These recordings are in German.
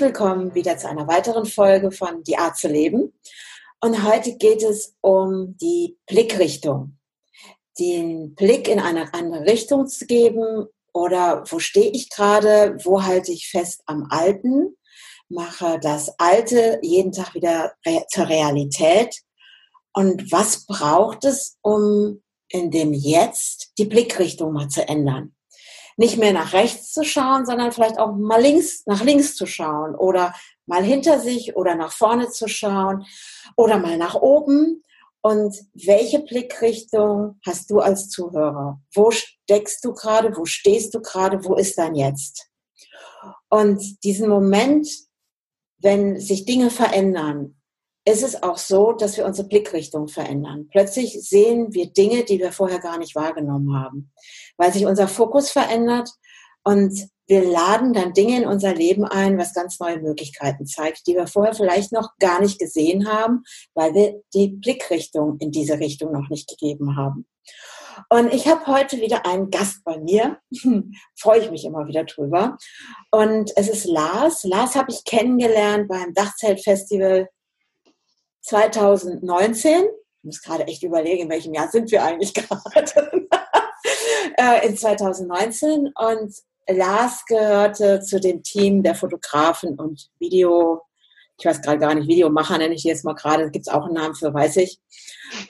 Willkommen wieder zu einer weiteren Folge von Die Art zu leben. Und heute geht es um die Blickrichtung. Den Blick in eine andere Richtung zu geben oder wo stehe ich gerade, wo halte ich fest am Alten, mache das Alte jeden Tag wieder zur Realität. Und was braucht es, um in dem Jetzt die Blickrichtung mal zu ändern? Nicht mehr nach rechts zu schauen, sondern vielleicht auch mal links, nach links zu schauen oder mal hinter sich oder nach vorne zu schauen oder mal nach oben. Und welche Blickrichtung hast du als Zuhörer? Wo steckst du gerade? Wo stehst du gerade? Wo ist dein Jetzt? Und diesen Moment, wenn sich Dinge verändern, ist es auch so, dass wir unsere Blickrichtung verändern. Plötzlich sehen wir Dinge, die wir vorher gar nicht wahrgenommen haben, weil sich unser Fokus verändert und wir laden dann Dinge in unser Leben ein, was ganz neue Möglichkeiten zeigt, die wir vorher vielleicht noch gar nicht gesehen haben, weil wir die Blickrichtung in diese Richtung noch nicht gegeben haben. Und ich habe heute wieder einen Gast bei mir. Freue ich mich immer wieder drüber. Und es ist Lars. Lars habe ich kennengelernt beim Dachzeltfestival 2019, ich muss gerade echt überlegen, in welchem Jahr sind wir eigentlich gerade, äh, in 2019 und Lars gehörte zu dem Team der Fotografen und Video, ich weiß gerade gar nicht, Videomacher nenne ich jetzt mal gerade, gibt es auch einen Namen für, weiß ich.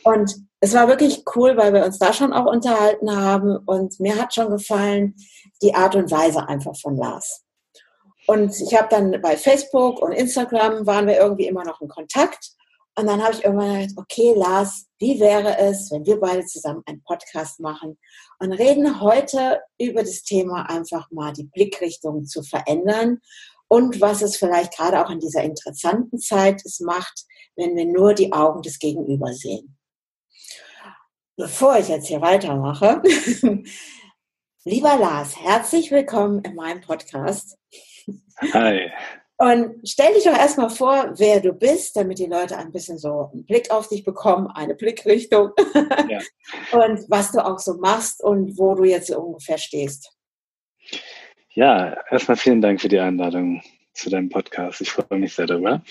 Und es war wirklich cool, weil wir uns da schon auch unterhalten haben und mir hat schon gefallen die Art und Weise einfach von Lars. Und ich habe dann bei Facebook und Instagram waren wir irgendwie immer noch in Kontakt und dann habe ich irgendwann gedacht, okay, Lars, wie wäre es, wenn wir beide zusammen einen Podcast machen und reden heute über das Thema einfach mal die Blickrichtung zu verändern und was es vielleicht gerade auch in dieser interessanten Zeit es macht, wenn wir nur die Augen des Gegenüber sehen. Bevor ich jetzt hier weitermache, lieber Lars, herzlich willkommen in meinem Podcast. Hi. Und stell dich doch erstmal vor, wer du bist, damit die Leute ein bisschen so einen Blick auf dich bekommen, eine Blickrichtung ja. und was du auch so machst und wo du jetzt ungefähr stehst. Ja, erstmal vielen Dank für die Einladung zu deinem Podcast. Ich freue mich sehr darüber.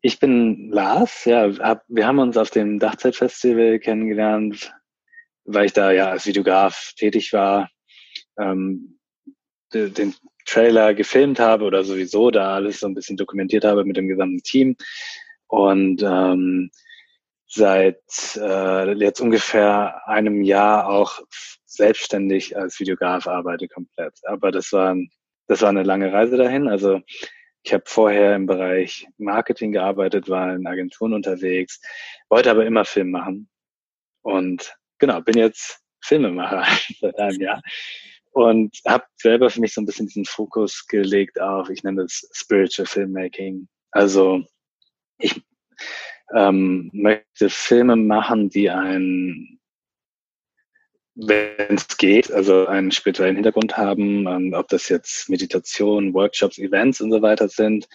Ich bin Lars, ja, hab, wir haben uns auf dem Dachzeitfestival kennengelernt, weil ich da ja als Videograf tätig war. Ähm, den Trailer gefilmt habe oder sowieso da alles so ein bisschen dokumentiert habe mit dem gesamten Team. Und ähm, seit äh, jetzt ungefähr einem Jahr auch selbstständig als Videograf arbeite komplett. Aber das war, das war eine lange Reise dahin. Also ich habe vorher im Bereich Marketing gearbeitet, war in Agenturen unterwegs, wollte aber immer Film machen. Und genau, bin jetzt Filmemacher seit einem Jahr und habe selber für mich so ein bisschen diesen Fokus gelegt auf, ich nenne das Spiritual Filmmaking. Also ich ähm, möchte Filme machen, die einen, wenn es geht, also einen spirituellen Hintergrund haben, ähm, ob das jetzt Meditation, Workshops, Events und so weiter sind.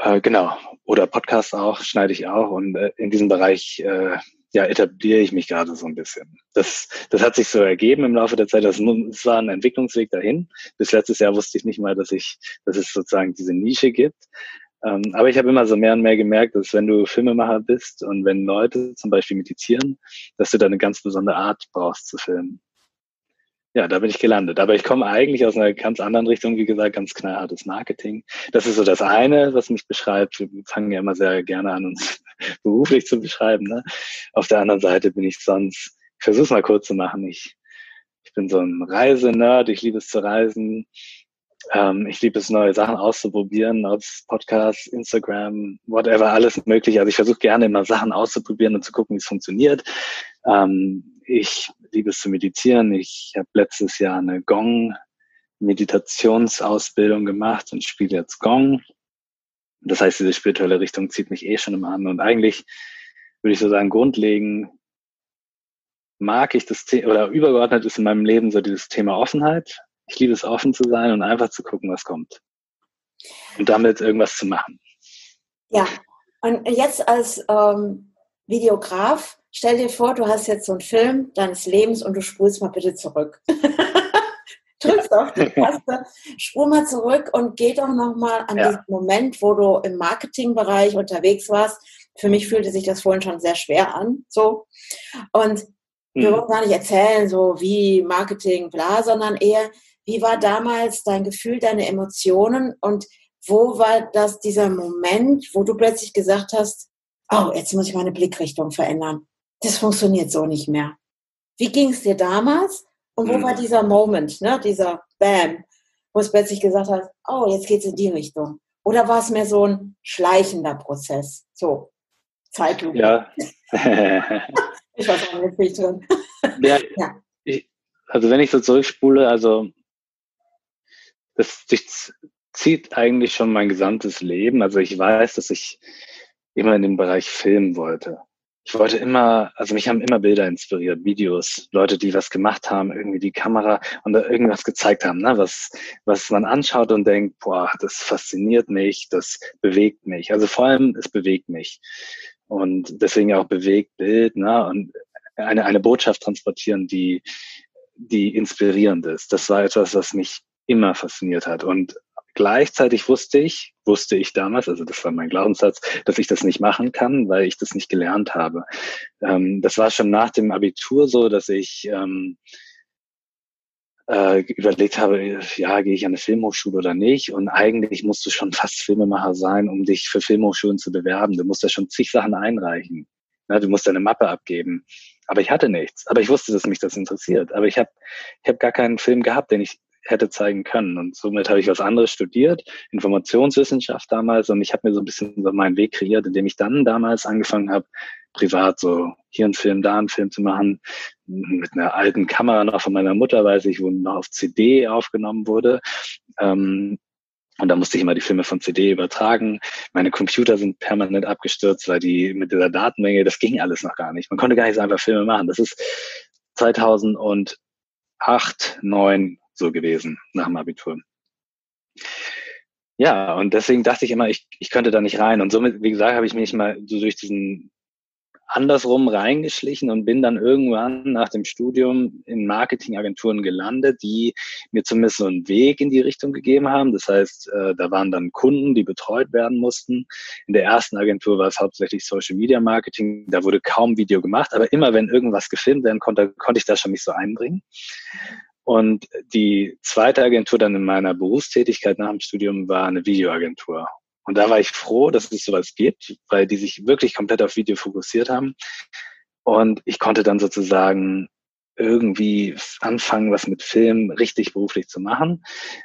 Äh, genau. Oder Podcasts auch, schneide ich auch. Und äh, in diesem Bereich äh, ja, etabliere ich mich gerade so ein bisschen. Das, das hat sich so ergeben im Laufe der Zeit. Das, das war ein Entwicklungsweg dahin. Bis letztes Jahr wusste ich nicht mal, dass ich, dass es sozusagen diese Nische gibt. Ähm, aber ich habe immer so mehr und mehr gemerkt, dass wenn du Filmemacher bist und wenn Leute zum Beispiel meditieren, dass du da eine ganz besondere Art brauchst zu filmen ja, da bin ich gelandet. Aber ich komme eigentlich aus einer ganz anderen Richtung, wie gesagt, ganz knallhartes Marketing. Das ist so das eine, was mich beschreibt. Wir fangen ja immer sehr gerne an, uns beruflich zu beschreiben. Ne? Auf der anderen Seite bin ich sonst, ich versuche es mal kurz zu machen. Ich, ich bin so ein Reisenerd, ich liebe es zu reisen. Ähm, ich liebe es, neue Sachen auszuprobieren, ob Podcasts, Instagram, whatever, alles möglich. Also ich versuche gerne immer Sachen auszuprobieren und zu gucken, wie es funktioniert. Ähm, ich liebe es zu meditieren. Ich habe letztes Jahr eine Gong Meditationsausbildung gemacht und spiele jetzt Gong. Das heißt, diese spirituelle Richtung zieht mich eh schon immer an. Und eigentlich würde ich so sagen, grundlegend mag ich das Thema, oder übergeordnet ist in meinem Leben so dieses Thema Offenheit. Ich liebe es, offen zu sein und einfach zu gucken, was kommt. Und damit irgendwas zu machen. Ja, und jetzt als ähm, Videograf, stell dir vor, du hast jetzt so einen Film deines Lebens und du spulst mal bitte zurück. Drückst auf die Taste, spul mal zurück und geh doch nochmal an ja. diesen Moment, wo du im Marketingbereich unterwegs warst. Für mich fühlte sich das vorhin schon sehr schwer an. So. Und wir mhm. wollen gar nicht erzählen, so wie Marketing, bla, sondern eher, wie war damals dein Gefühl, deine Emotionen und wo war das dieser Moment, wo du plötzlich gesagt hast, oh, jetzt muss ich meine Blickrichtung verändern. Das funktioniert so nicht mehr. Wie ging es dir damals? Und wo mhm. war dieser Moment, ne, dieser Bam, wo es plötzlich gesagt hat, oh, jetzt geht's in die Richtung? Oder war es mehr so ein schleichender Prozess? So, Zeitlupe. Ja. Ich weiß auch nicht, wie ich drin. Ja, ja. Ich, also wenn ich so zurückspule, also das zieht eigentlich schon mein gesamtes Leben. Also ich weiß, dass ich immer in dem Bereich filmen wollte. Ich wollte immer, also mich haben immer Bilder inspiriert, Videos, Leute, die was gemacht haben, irgendwie die Kamera und da irgendwas gezeigt haben, ne? was, was man anschaut und denkt, boah, das fasziniert mich, das bewegt mich. Also vor allem, es bewegt mich und deswegen auch bewegt Bild ne? und eine, eine Botschaft transportieren, die, die inspirierend ist. Das war etwas, was mich immer fasziniert hat. Und gleichzeitig wusste ich, wusste ich damals, also das war mein Glaubenssatz, dass ich das nicht machen kann, weil ich das nicht gelernt habe. Ähm, das war schon nach dem Abitur so, dass ich ähm, äh, überlegt habe, ja, gehe ich an eine Filmhochschule oder nicht? Und eigentlich musst du schon fast Filmemacher sein, um dich für Filmhochschulen zu bewerben. Du musst ja schon zig Sachen einreichen. Ja, du musst deine Mappe abgeben. Aber ich hatte nichts. Aber ich wusste, dass mich das interessiert. Aber ich habe ich hab gar keinen Film gehabt, den ich hätte zeigen können. Und somit habe ich was anderes studiert, Informationswissenschaft damals. Und ich habe mir so ein bisschen so meinen Weg kreiert, indem ich dann damals angefangen habe, privat so hier einen Film, da einen Film zu machen, mit einer alten Kamera noch von meiner Mutter, weiß ich, wo noch auf CD aufgenommen wurde. Ähm, und da musste ich immer die Filme von CD übertragen. Meine Computer sind permanent abgestürzt, weil die mit dieser Datenmenge, das ging alles noch gar nicht. Man konnte gar nicht so einfach Filme machen. Das ist 2008, 2009 so gewesen nach dem Abitur. Ja, und deswegen dachte ich immer, ich, ich könnte da nicht rein. Und somit, wie gesagt, habe ich mich mal so durch diesen andersrum reingeschlichen und bin dann irgendwann nach dem Studium in Marketingagenturen gelandet, die mir zumindest so einen Weg in die Richtung gegeben haben. Das heißt, äh, da waren dann Kunden, die betreut werden mussten. In der ersten Agentur war es hauptsächlich Social Media Marketing. Da wurde kaum Video gemacht, aber immer wenn irgendwas gefilmt werden konnte, konnte ich da schon mich so einbringen. Und die zweite Agentur dann in meiner Berufstätigkeit nach dem Studium war eine Videoagentur. Und da war ich froh, dass es sowas gibt, weil die sich wirklich komplett auf Video fokussiert haben. Und ich konnte dann sozusagen irgendwie anfangen, was mit Film richtig beruflich zu machen,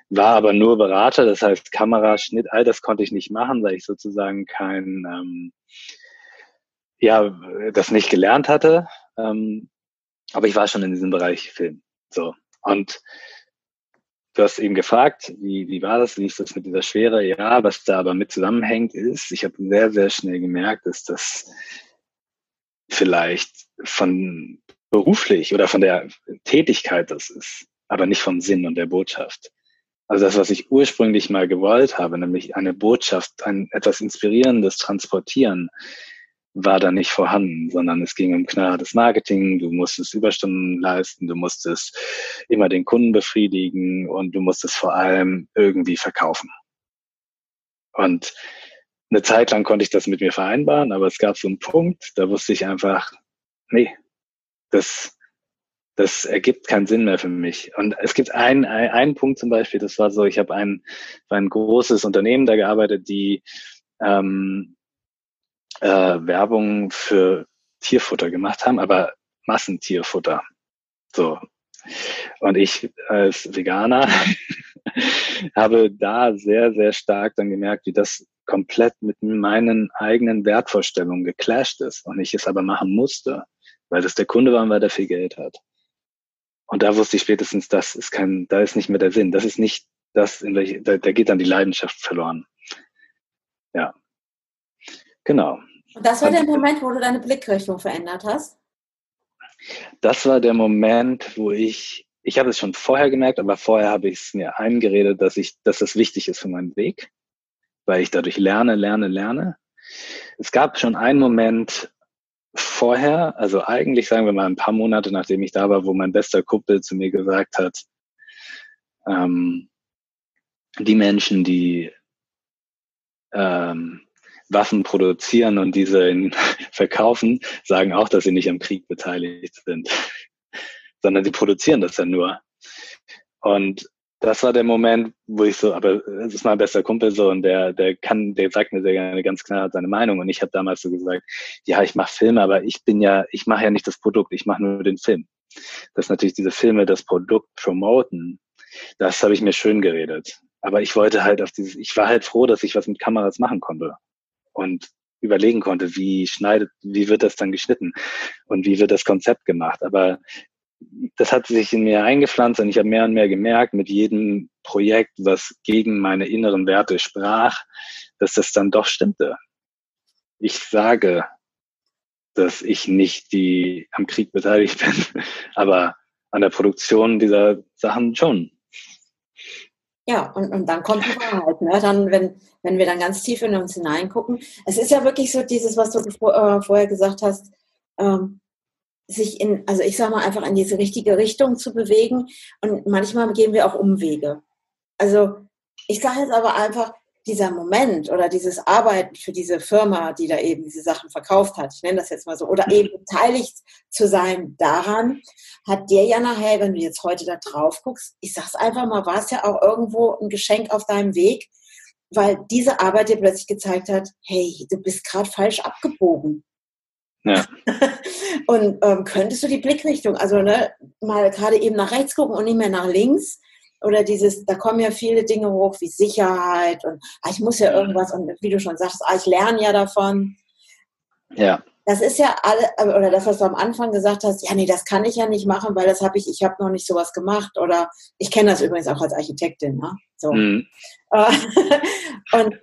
war aber nur Berater, das heißt Kamera, Schnitt, all das konnte ich nicht machen, weil ich sozusagen kein, ähm, ja, das nicht gelernt hatte. Ähm, aber ich war schon in diesem Bereich Film. So. Und du hast eben gefragt, wie, wie war das, wie ist das mit dieser Schwere? Ja, was da aber mit zusammenhängt, ist, ich habe sehr, sehr schnell gemerkt, dass das vielleicht von beruflich oder von der Tätigkeit das ist, aber nicht vom Sinn und der Botschaft. Also das, was ich ursprünglich mal gewollt habe, nämlich eine Botschaft, ein etwas Inspirierendes transportieren, war da nicht vorhanden, sondern es ging um knallhartes Marketing, du musstest Überstunden leisten, du musstest immer den Kunden befriedigen und du musstest vor allem irgendwie verkaufen. Und eine Zeit lang konnte ich das mit mir vereinbaren, aber es gab so einen Punkt, da wusste ich einfach, nee, das, das ergibt keinen Sinn mehr für mich. Und es gibt einen, einen Punkt zum Beispiel, das war so, ich habe ein, ein großes Unternehmen da gearbeitet, die ähm, äh, Werbung für Tierfutter gemacht haben, aber Massentierfutter. So. Und ich als Veganer habe da sehr, sehr stark dann gemerkt, wie das komplett mit meinen eigenen Wertvorstellungen geclasht ist und ich es aber machen musste, weil das der Kunde war und weil der viel Geld hat. Und da wusste ich spätestens, das ist kein, da ist nicht mehr der Sinn. Das ist nicht das, in welche, da, da geht dann die Leidenschaft verloren. Ja. Genau. Und das war der Moment, wo du deine Blickrichtung verändert hast? Das war der Moment, wo ich, ich habe es schon vorher gemerkt, aber vorher habe ich es mir eingeredet, dass ich, dass das wichtig ist für meinen Weg, weil ich dadurch lerne, lerne, lerne. Es gab schon einen Moment vorher, also eigentlich sagen wir mal ein paar Monate, nachdem ich da war, wo mein bester Kumpel zu mir gesagt hat, ähm, die Menschen, die ähm, Waffen produzieren und diese verkaufen, sagen auch, dass sie nicht am Krieg beteiligt sind, sondern sie produzieren das ja nur. Und das war der Moment, wo ich so, aber es ist mein bester Kumpel so und der, der kann, der sagt mir sehr gerne ganz klar seine Meinung und ich habe damals so gesagt, ja, ich mache Filme, aber ich bin ja, ich mache ja nicht das Produkt, ich mache nur den Film. Dass natürlich diese Filme das Produkt promoten, das habe ich mir schön geredet. Aber ich wollte halt auf dieses, ich war halt froh, dass ich was mit Kameras machen konnte und überlegen konnte, wie schneidet, wie wird das dann geschnitten und wie wird das Konzept gemacht. Aber das hat sich in mir eingepflanzt und ich habe mehr und mehr gemerkt, mit jedem Projekt, was gegen meine inneren Werte sprach, dass das dann doch stimmte. Ich sage, dass ich nicht die am Krieg beteiligt bin, aber an der Produktion dieser Sachen schon. Ja, und, und dann kommt die Wahrheit, ne? Dann, wenn, wenn wir dann ganz tief in uns hineingucken. Es ist ja wirklich so dieses, was du äh, vorher gesagt hast, ähm, sich in, also ich sage mal, einfach in diese richtige Richtung zu bewegen. Und manchmal gehen wir auch Umwege. Also ich sage jetzt aber einfach, dieser Moment oder dieses Arbeiten für diese Firma, die da eben diese Sachen verkauft hat, ich nenne das jetzt mal so, oder eben beteiligt zu sein daran, hat dir ja nachher, wenn du jetzt heute da drauf guckst, ich sag's einfach mal, war es ja auch irgendwo ein Geschenk auf deinem Weg, weil diese Arbeit dir plötzlich gezeigt hat, hey, du bist gerade falsch abgebogen. Ja. und ähm, könntest du die Blickrichtung, also ne, mal gerade eben nach rechts gucken und nicht mehr nach links? Oder dieses, da kommen ja viele Dinge hoch wie Sicherheit und ah, ich muss ja irgendwas und wie du schon sagst, ah, ich lerne ja davon. Ja. Das ist ja alle, oder das, was du am Anfang gesagt hast, ja, nee, das kann ich ja nicht machen, weil das habe ich, ich habe noch nicht sowas gemacht. Oder ich kenne das übrigens auch als Architektin, ne? So. Mhm. und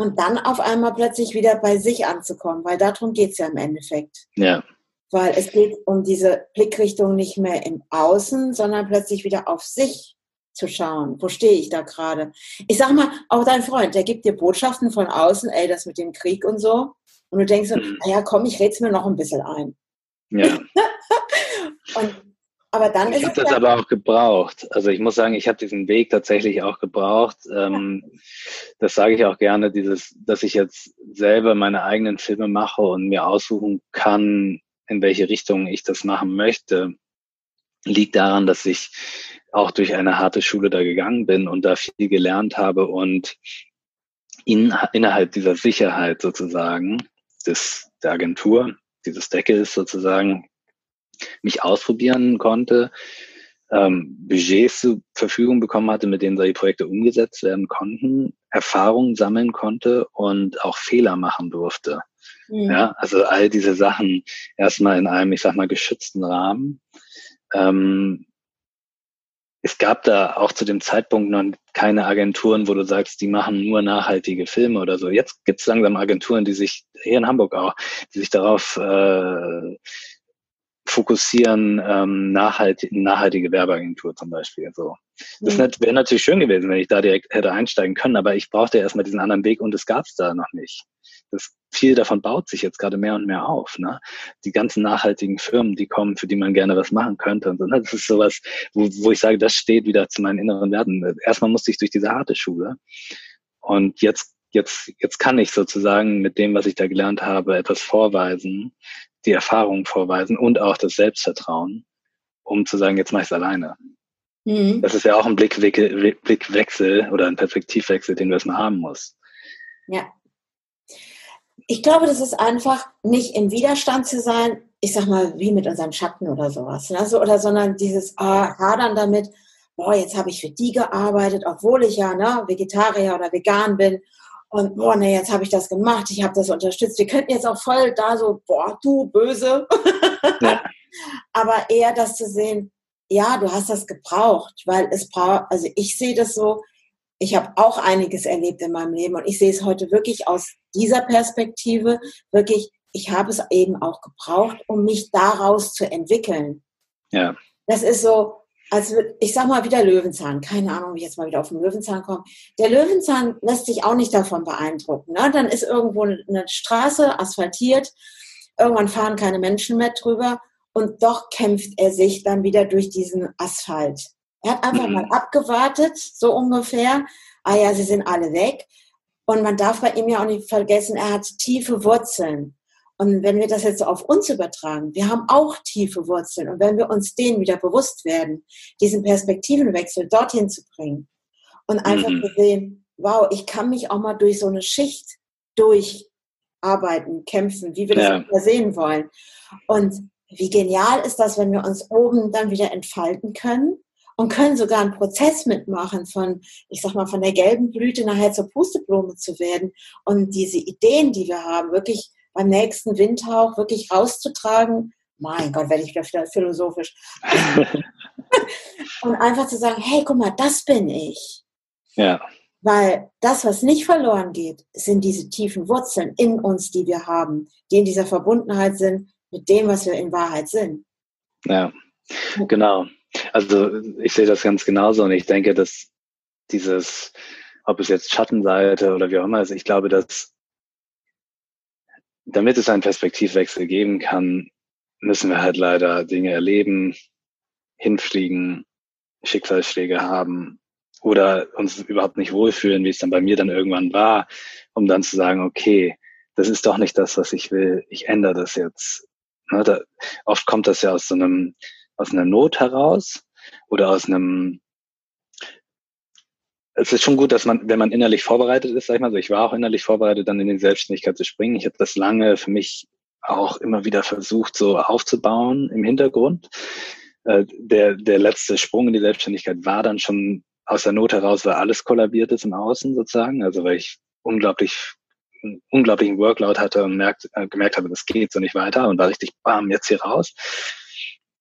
und dann auf einmal plötzlich wieder bei sich anzukommen, weil darum geht es ja im Endeffekt. Ja. Weil es geht um diese Blickrichtung nicht mehr im Außen, sondern plötzlich wieder auf sich zu schauen. Wo stehe ich da gerade? Ich sag mal, auch dein Freund, der gibt dir Botschaften von außen, ey, das mit dem Krieg und so. Und du denkst so, mhm. naja, komm, ich red's mir noch ein bisschen ein. Ja. und aber dann ich habe das aber auch gebraucht. Also ich muss sagen, ich habe diesen Weg tatsächlich auch gebraucht. Ähm, das sage ich auch gerne, dieses, dass ich jetzt selber meine eigenen Filme mache und mir aussuchen kann, in welche Richtung ich das machen möchte, liegt daran, dass ich auch durch eine harte Schule da gegangen bin und da viel gelernt habe und in, innerhalb dieser Sicherheit sozusagen des, der Agentur, dieses Deckels sozusagen, mich ausprobieren konnte, ähm, Budgets zur Verfügung bekommen hatte, mit denen solche Projekte umgesetzt werden konnten, Erfahrungen sammeln konnte und auch Fehler machen durfte. Mhm. Ja, also all diese Sachen erstmal in einem, ich sag mal, geschützten Rahmen. Ähm, es gab da auch zu dem Zeitpunkt noch keine Agenturen, wo du sagst, die machen nur nachhaltige Filme oder so. Jetzt gibt es langsam Agenturen, die sich, hier in Hamburg auch, die sich darauf äh, fokussieren, ähm, nachhaltig, nachhaltige Werbeagentur zum Beispiel. So. Das mhm. wäre natürlich schön gewesen, wenn ich da direkt hätte einsteigen können, aber ich brauchte erstmal diesen anderen Weg und es gab es da noch nicht. Das, viel davon baut sich jetzt gerade mehr und mehr auf. Ne? Die ganzen nachhaltigen Firmen, die kommen, für die man gerne was machen könnte. Und so, ne? Das ist sowas, wo, wo ich sage, das steht wieder zu meinen inneren Werten. Erstmal musste ich durch diese harte Schule. Und jetzt jetzt, jetzt kann ich sozusagen mit dem, was ich da gelernt habe, etwas vorweisen, die Erfahrung vorweisen und auch das Selbstvertrauen, um zu sagen, jetzt mache ich es alleine. Mhm. Das ist ja auch ein Blickwechsel, Blickwechsel oder ein Perspektivwechsel, den du erstmal haben musst. Ja. Ich glaube, das ist einfach nicht im Widerstand zu sein, ich sag mal, wie mit unseren Schatten oder sowas. Ne? So, oder sondern dieses ah, Hadern damit, boah, jetzt habe ich für die gearbeitet, obwohl ich ja ne, Vegetarier oder vegan bin und boah, nee, jetzt habe ich das gemacht, ich habe das unterstützt. Wir könnten jetzt auch voll da so, boah, du böse. Ja. Aber eher das zu sehen, ja, du hast das gebraucht, weil es braucht, also ich sehe das so, ich habe auch einiges erlebt in meinem Leben und ich sehe es heute wirklich aus dieser Perspektive, wirklich, ich habe es eben auch gebraucht, um mich daraus zu entwickeln. Ja. Das ist so, als ich sag mal wieder Löwenzahn, keine Ahnung, wie ich jetzt mal wieder auf den Löwenzahn komme. Der Löwenzahn lässt sich auch nicht davon beeindrucken. Ne? Dann ist irgendwo eine Straße asphaltiert, irgendwann fahren keine Menschen mehr drüber und doch kämpft er sich dann wieder durch diesen Asphalt. Er hat einfach mhm. mal abgewartet, so ungefähr. Ah ja, sie sind alle weg. Und man darf bei ihm ja auch nicht vergessen, er hat tiefe Wurzeln. Und wenn wir das jetzt auf uns übertragen, wir haben auch tiefe Wurzeln. Und wenn wir uns denen wieder bewusst werden, diesen Perspektivenwechsel dorthin zu bringen und einfach mhm. zu sehen, wow, ich kann mich auch mal durch so eine Schicht durcharbeiten, kämpfen, wie wir das ja. sehen wollen. Und wie genial ist das, wenn wir uns oben dann wieder entfalten können und können sogar einen Prozess mitmachen von, ich sag mal, von der gelben Blüte nachher zur Pusteblume zu werden und diese Ideen, die wir haben, wirklich beim nächsten Windhauch wirklich rauszutragen. Mein Gott, werde ich wieder philosophisch. und einfach zu sagen, hey, guck mal, das bin ich. Ja. Weil das, was nicht verloren geht, sind diese tiefen Wurzeln in uns, die wir haben, die in dieser Verbundenheit sind mit dem, was wir in Wahrheit sind. Ja, genau. Also ich sehe das ganz genauso und ich denke, dass dieses, ob es jetzt Schattenseite oder wie auch immer ist, ich glaube, dass damit es einen Perspektivwechsel geben kann, müssen wir halt leider Dinge erleben, hinfliegen, Schicksalsschläge haben oder uns überhaupt nicht wohlfühlen, wie es dann bei mir dann irgendwann war, um dann zu sagen, okay, das ist doch nicht das, was ich will, ich ändere das jetzt. Ne, da, oft kommt das ja aus so einem, aus einer Not heraus oder aus einem es ist schon gut, dass man, wenn man innerlich vorbereitet ist, sag ich mal so, ich war auch innerlich vorbereitet, dann in die Selbstständigkeit zu springen. Ich habe das lange für mich auch immer wieder versucht, so aufzubauen im Hintergrund. Äh, der, der letzte Sprung in die Selbstständigkeit war dann schon aus der Not heraus, weil alles kollabiert ist im Außen sozusagen. Also weil ich unglaublich einen unglaublichen Workload hatte und merkt, äh, gemerkt habe, das geht so nicht weiter und war richtig, bam, jetzt hier raus.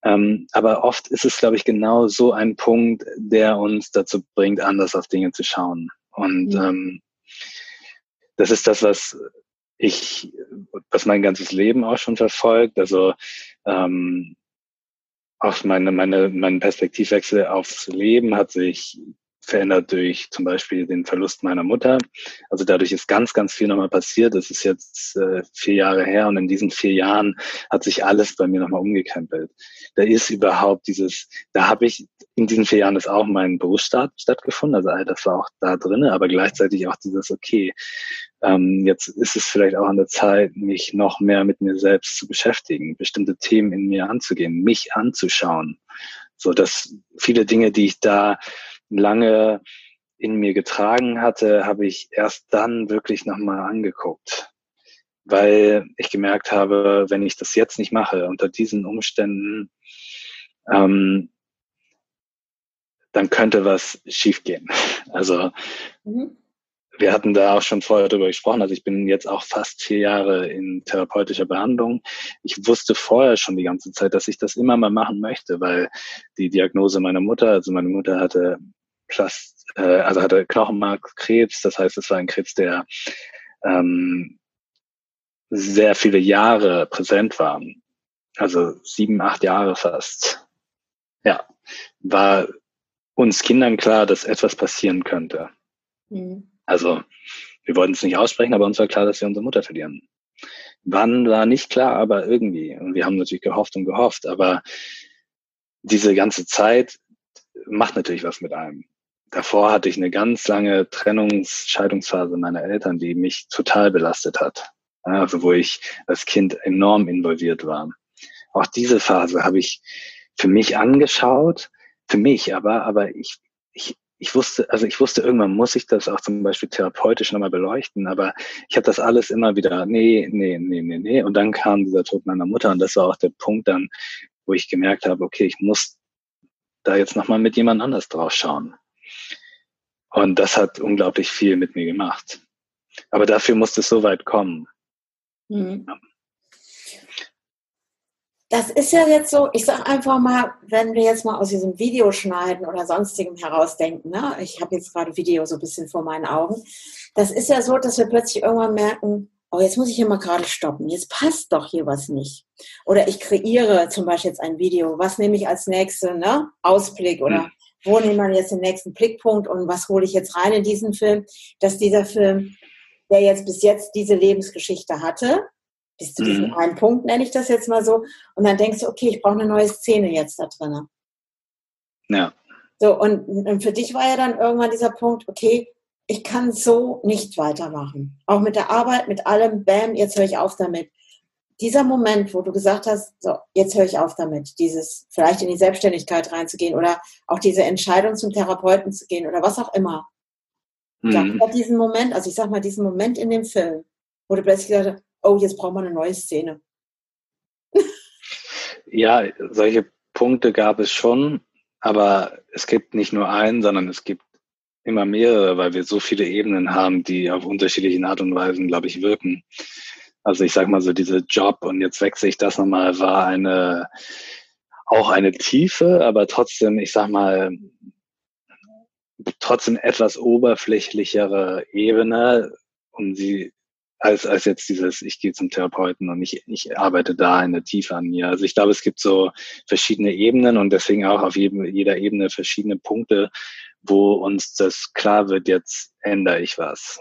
Ähm, aber oft ist es, glaube ich, genau so ein Punkt, der uns dazu bringt, anders auf Dinge zu schauen. Und mhm. ähm, das ist das, was ich, was mein ganzes Leben auch schon verfolgt. Also ähm, auch meine, meine, mein Perspektivwechsel aufs Leben hat sich verändert durch zum Beispiel den Verlust meiner Mutter. Also dadurch ist ganz, ganz viel nochmal passiert. Das ist jetzt äh, vier Jahre her und in diesen vier Jahren hat sich alles bei mir nochmal umgekrempelt. Da ist überhaupt dieses, da habe ich, in diesen vier Jahren ist auch mein Berufsstart stattgefunden. Also all das war auch da drinne, aber gleichzeitig auch dieses, okay, ähm, jetzt ist es vielleicht auch an der Zeit, mich noch mehr mit mir selbst zu beschäftigen, bestimmte Themen in mir anzugehen, mich anzuschauen. So dass viele Dinge, die ich da lange in mir getragen hatte, habe ich erst dann wirklich nochmal angeguckt. Weil ich gemerkt habe, wenn ich das jetzt nicht mache, unter diesen Umständen, ähm, dann könnte was schiefgehen. Also mhm. wir hatten da auch schon vorher darüber gesprochen. Also ich bin jetzt auch fast vier Jahre in therapeutischer Behandlung. Ich wusste vorher schon die ganze Zeit, dass ich das immer mal machen möchte, weil die Diagnose meiner Mutter, also meine Mutter hatte Plast, äh, also hatte Knochenmarkkrebs, das heißt, es war ein Krebs, der ähm, sehr viele Jahre präsent war. Also sieben, acht Jahre fast. Ja, war uns Kindern klar, dass etwas passieren könnte. Mhm. Also wir wollten es nicht aussprechen, aber uns war klar, dass wir unsere Mutter verlieren. Wann war nicht klar, aber irgendwie. Und wir haben natürlich gehofft und gehofft, aber diese ganze Zeit macht natürlich was mit einem davor hatte ich eine ganz lange Trennungsscheidungsphase meiner Eltern, die mich total belastet hat. Also wo ich als Kind enorm involviert war. Auch diese Phase habe ich für mich angeschaut, für mich aber, aber ich, ich, ich wusste, also ich wusste, irgendwann muss ich das auch zum Beispiel therapeutisch nochmal beleuchten, aber ich habe das alles immer wieder, nee, nee, nee, nee, nee. Und dann kam dieser Tod meiner Mutter und das war auch der Punkt dann, wo ich gemerkt habe, okay, ich muss da jetzt nochmal mit jemand anders drauf schauen. Und das hat unglaublich viel mit mir gemacht. Aber dafür musste es so weit kommen. Mhm. das ist ja jetzt so, ich sag einfach mal, wenn wir jetzt mal aus diesem Video schneiden oder sonstigem herausdenken, ne? ich habe jetzt gerade Video so ein bisschen vor meinen Augen, das ist ja so, dass wir plötzlich irgendwann merken, oh, jetzt muss ich hier mal gerade stoppen, jetzt passt doch hier was nicht. Oder ich kreiere zum Beispiel jetzt ein Video, was nehme ich als nächste ne? Ausblick oder mhm. Wo nehme man jetzt den nächsten Blickpunkt und was hole ich jetzt rein in diesen Film, dass dieser Film, der jetzt bis jetzt diese Lebensgeschichte hatte, bis zu diesem mhm. einen Punkt, nenne ich das jetzt mal so, und dann denkst du, okay, ich brauche eine neue Szene jetzt da drin. Ja. So, und, und für dich war ja dann irgendwann dieser Punkt, okay, ich kann so nicht weitermachen. Auch mit der Arbeit, mit allem, bam, jetzt höre ich auf damit. Dieser Moment, wo du gesagt hast, so, jetzt höre ich auf damit, dieses vielleicht in die Selbstständigkeit reinzugehen oder auch diese Entscheidung zum Therapeuten zu gehen oder was auch immer. Mhm. Gab diesen Moment, also ich sag mal, diesen Moment in dem Film, wo du plötzlich gesagt hast, oh, jetzt brauchen wir eine neue Szene. ja, solche Punkte gab es schon, aber es gibt nicht nur einen, sondern es gibt immer mehrere, weil wir so viele Ebenen haben, die auf unterschiedlichen Art und Weisen, glaube ich, wirken. Also ich sage mal so, diese Job und jetzt wechsle ich das nochmal, war eine auch eine tiefe, aber trotzdem, ich sag mal, trotzdem etwas oberflächlichere Ebene, um sie als, als jetzt dieses, ich gehe zum Therapeuten und ich, ich arbeite da in der Tiefe an mir. Also ich glaube, es gibt so verschiedene Ebenen und deswegen auch auf jedem, jeder Ebene verschiedene Punkte, wo uns das klar wird, jetzt ändere ich was.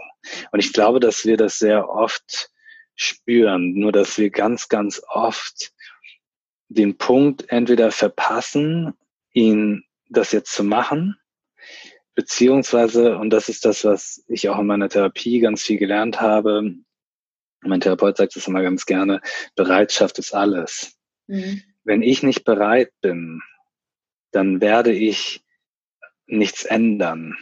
Und ich glaube, dass wir das sehr oft spüren, nur dass wir ganz, ganz oft den Punkt entweder verpassen, ihn das jetzt zu machen, beziehungsweise, und das ist das, was ich auch in meiner Therapie ganz viel gelernt habe, mein Therapeut sagt es immer ganz gerne, Bereitschaft ist alles. Mhm. Wenn ich nicht bereit bin, dann werde ich nichts ändern.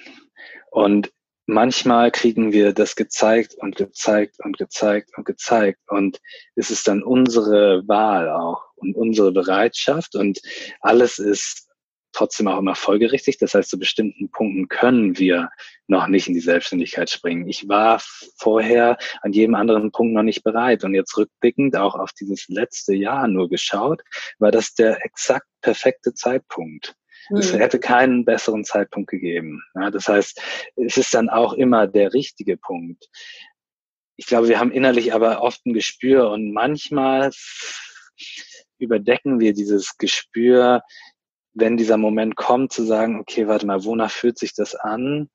Und manchmal kriegen wir das gezeigt und gezeigt und gezeigt und gezeigt. Und es ist dann unsere Wahl auch und unsere Bereitschaft und alles ist trotzdem auch immer folgerichtig. Das heißt, zu bestimmten Punkten können wir noch nicht in die Selbstständigkeit springen. Ich war vorher an jedem anderen Punkt noch nicht bereit. Und jetzt rückblickend auch auf dieses letzte Jahr nur geschaut, war das der exakt perfekte Zeitpunkt. Es hm. hätte keinen besseren Zeitpunkt gegeben. Ja, das heißt, es ist dann auch immer der richtige Punkt. Ich glaube, wir haben innerlich aber oft ein Gespür und manchmal überdecken wir dieses Gespür wenn dieser Moment kommt, zu sagen, okay, warte mal, wonach fühlt sich das an?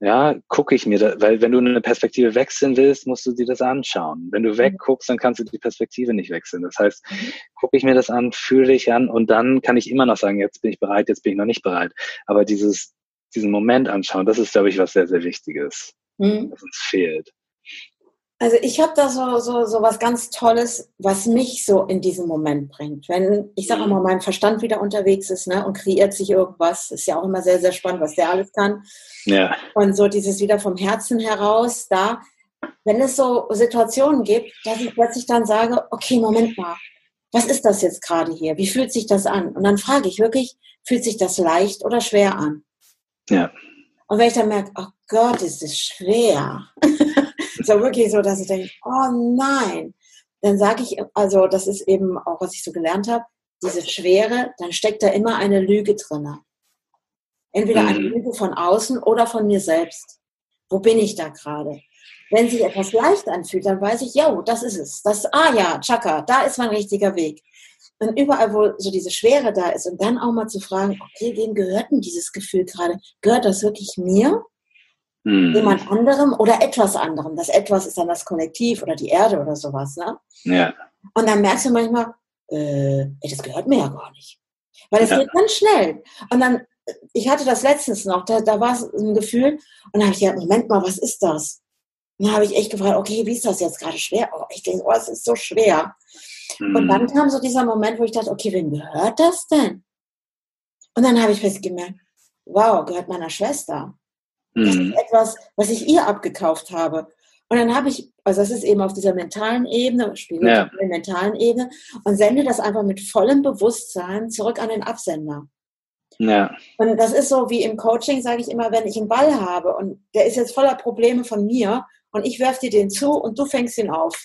Ja, gucke ich mir da, weil wenn du eine Perspektive wechseln willst, musst du dir das anschauen. Wenn du mhm. wegguckst, dann kannst du die Perspektive nicht wechseln. Das heißt, mhm. gucke ich mir das an, fühle ich an und dann kann ich immer noch sagen, jetzt bin ich bereit, jetzt bin ich noch nicht bereit. Aber dieses, diesen Moment anschauen, das ist, glaube ich, was sehr, sehr Wichtiges, mhm. was uns fehlt. Also ich habe da so, so, so was ganz Tolles, was mich so in diesen Moment bringt. Wenn, ich sage immer, mein Verstand wieder unterwegs ist ne, und kreiert sich irgendwas, ist ja auch immer sehr, sehr spannend, was der alles kann. Ja. Und so dieses wieder vom Herzen heraus, da, wenn es so Situationen gibt, dass ich plötzlich dann sage, okay, Moment mal, was ist das jetzt gerade hier? Wie fühlt sich das an? Und dann frage ich wirklich, fühlt sich das leicht oder schwer an? Ja. Und wenn ich dann merke, oh Gott, ist das schwer. so wirklich so, dass ich denke, oh nein. Dann sage ich, also das ist eben auch, was ich so gelernt habe, diese Schwere, dann steckt da immer eine Lüge drin. Entweder eine mhm. Lüge von außen oder von mir selbst. Wo bin ich da gerade? Wenn sich etwas leicht anfühlt, dann weiß ich, ja, das ist es. Das, ah ja, Chaka, da ist mein richtiger Weg. Und überall, wo so diese Schwere da ist, und dann auch mal zu fragen, okay, wem gehört denn dieses Gefühl gerade? Gehört das wirklich mir? Hm. jemand anderem oder etwas anderem. Das etwas ist dann das Kollektiv oder die Erde oder sowas. Ne? Ja. Und dann merkst du manchmal, äh, das gehört mir ja gar nicht. Weil es ja. geht ganz schnell. Und dann, ich hatte das letztens noch, da, da war es ein Gefühl und dann habe ich gedacht, Moment mal, was ist das? Und dann habe ich echt gefragt, okay, wie ist das jetzt gerade schwer? Oh, ich denke, oh, es ist so schwer. Hm. Und dann kam so dieser Moment, wo ich dachte, okay, wem gehört das denn? Und dann habe ich festgemerkt, wow, gehört meiner Schwester. Das ist mhm. etwas, was ich ihr abgekauft habe. Und dann habe ich, also das ist eben auf dieser mentalen Ebene, spiegelt ja. auf der mentalen Ebene und sende das einfach mit vollem Bewusstsein zurück an den Absender. Ja. Und das ist so wie im Coaching, sage ich immer, wenn ich einen Ball habe und der ist jetzt voller Probleme von mir und ich werfe dir den zu und du fängst ihn auf.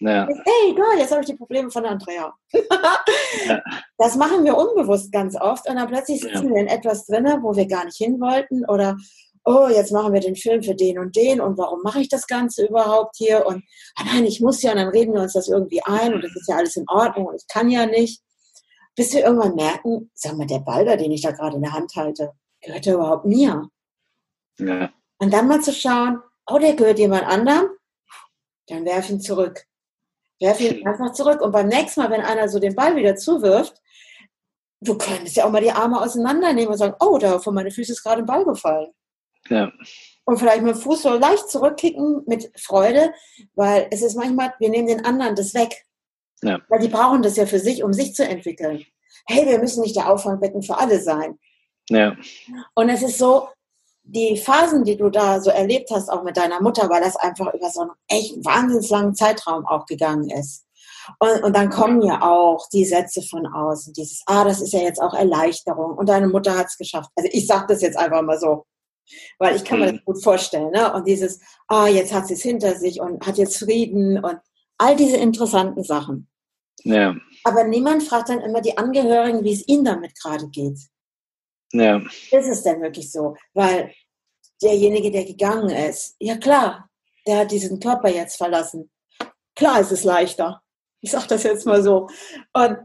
Ja. Hey, Gott, jetzt habe ich die Probleme von Andrea. ja. Das machen wir unbewusst ganz oft und dann plötzlich sitzen ja. wir in etwas drin, wo wir gar nicht hin wollten oder oh, jetzt machen wir den Film für den und den und warum mache ich das Ganze überhaupt hier und oh nein, ich muss ja und dann reden wir uns das irgendwie ein und das ist ja alles in Ordnung und ich kann ja nicht. Bis wir irgendwann merken, sag mal, der Ball, den ich da gerade in der Hand halte, gehört der überhaupt mir? Ja. Und dann mal zu schauen, oh, der gehört jemand anderem, dann werf ihn zurück. Werf ihn einfach zurück. Und beim nächsten Mal, wenn einer so den Ball wieder zuwirft, du könntest ja auch mal die Arme auseinandernehmen und sagen, oh, da von meine Füße ist gerade ein Ball gefallen. Ja. Und vielleicht mit dem Fuß so leicht zurückkicken mit Freude, weil es ist manchmal, wir nehmen den anderen das weg. Ja. Weil die brauchen das ja für sich, um sich zu entwickeln. Hey, wir müssen nicht der Auffangbecken für alle sein. Ja. Und es ist so, die Phasen, die du da so erlebt hast, auch mit deiner Mutter, weil das einfach über so einen echt wahnsinnig langen Zeitraum auch gegangen ist. Und, und dann kommen ja auch die Sätze von außen, dieses, ah, das ist ja jetzt auch Erleichterung und deine Mutter hat es geschafft. Also ich sage das jetzt einfach mal so, weil ich kann mir das mhm. gut vorstellen. Ne? Und dieses, ah, jetzt hat sie es hinter sich und hat jetzt Frieden und all diese interessanten Sachen. Ja. Aber niemand fragt dann immer die Angehörigen, wie es ihnen damit gerade geht. Ja. Ist es denn wirklich so? Weil derjenige, der gegangen ist, ja klar, der hat diesen Körper jetzt verlassen. Klar ist es leichter. Ich sage das jetzt mal so. Und,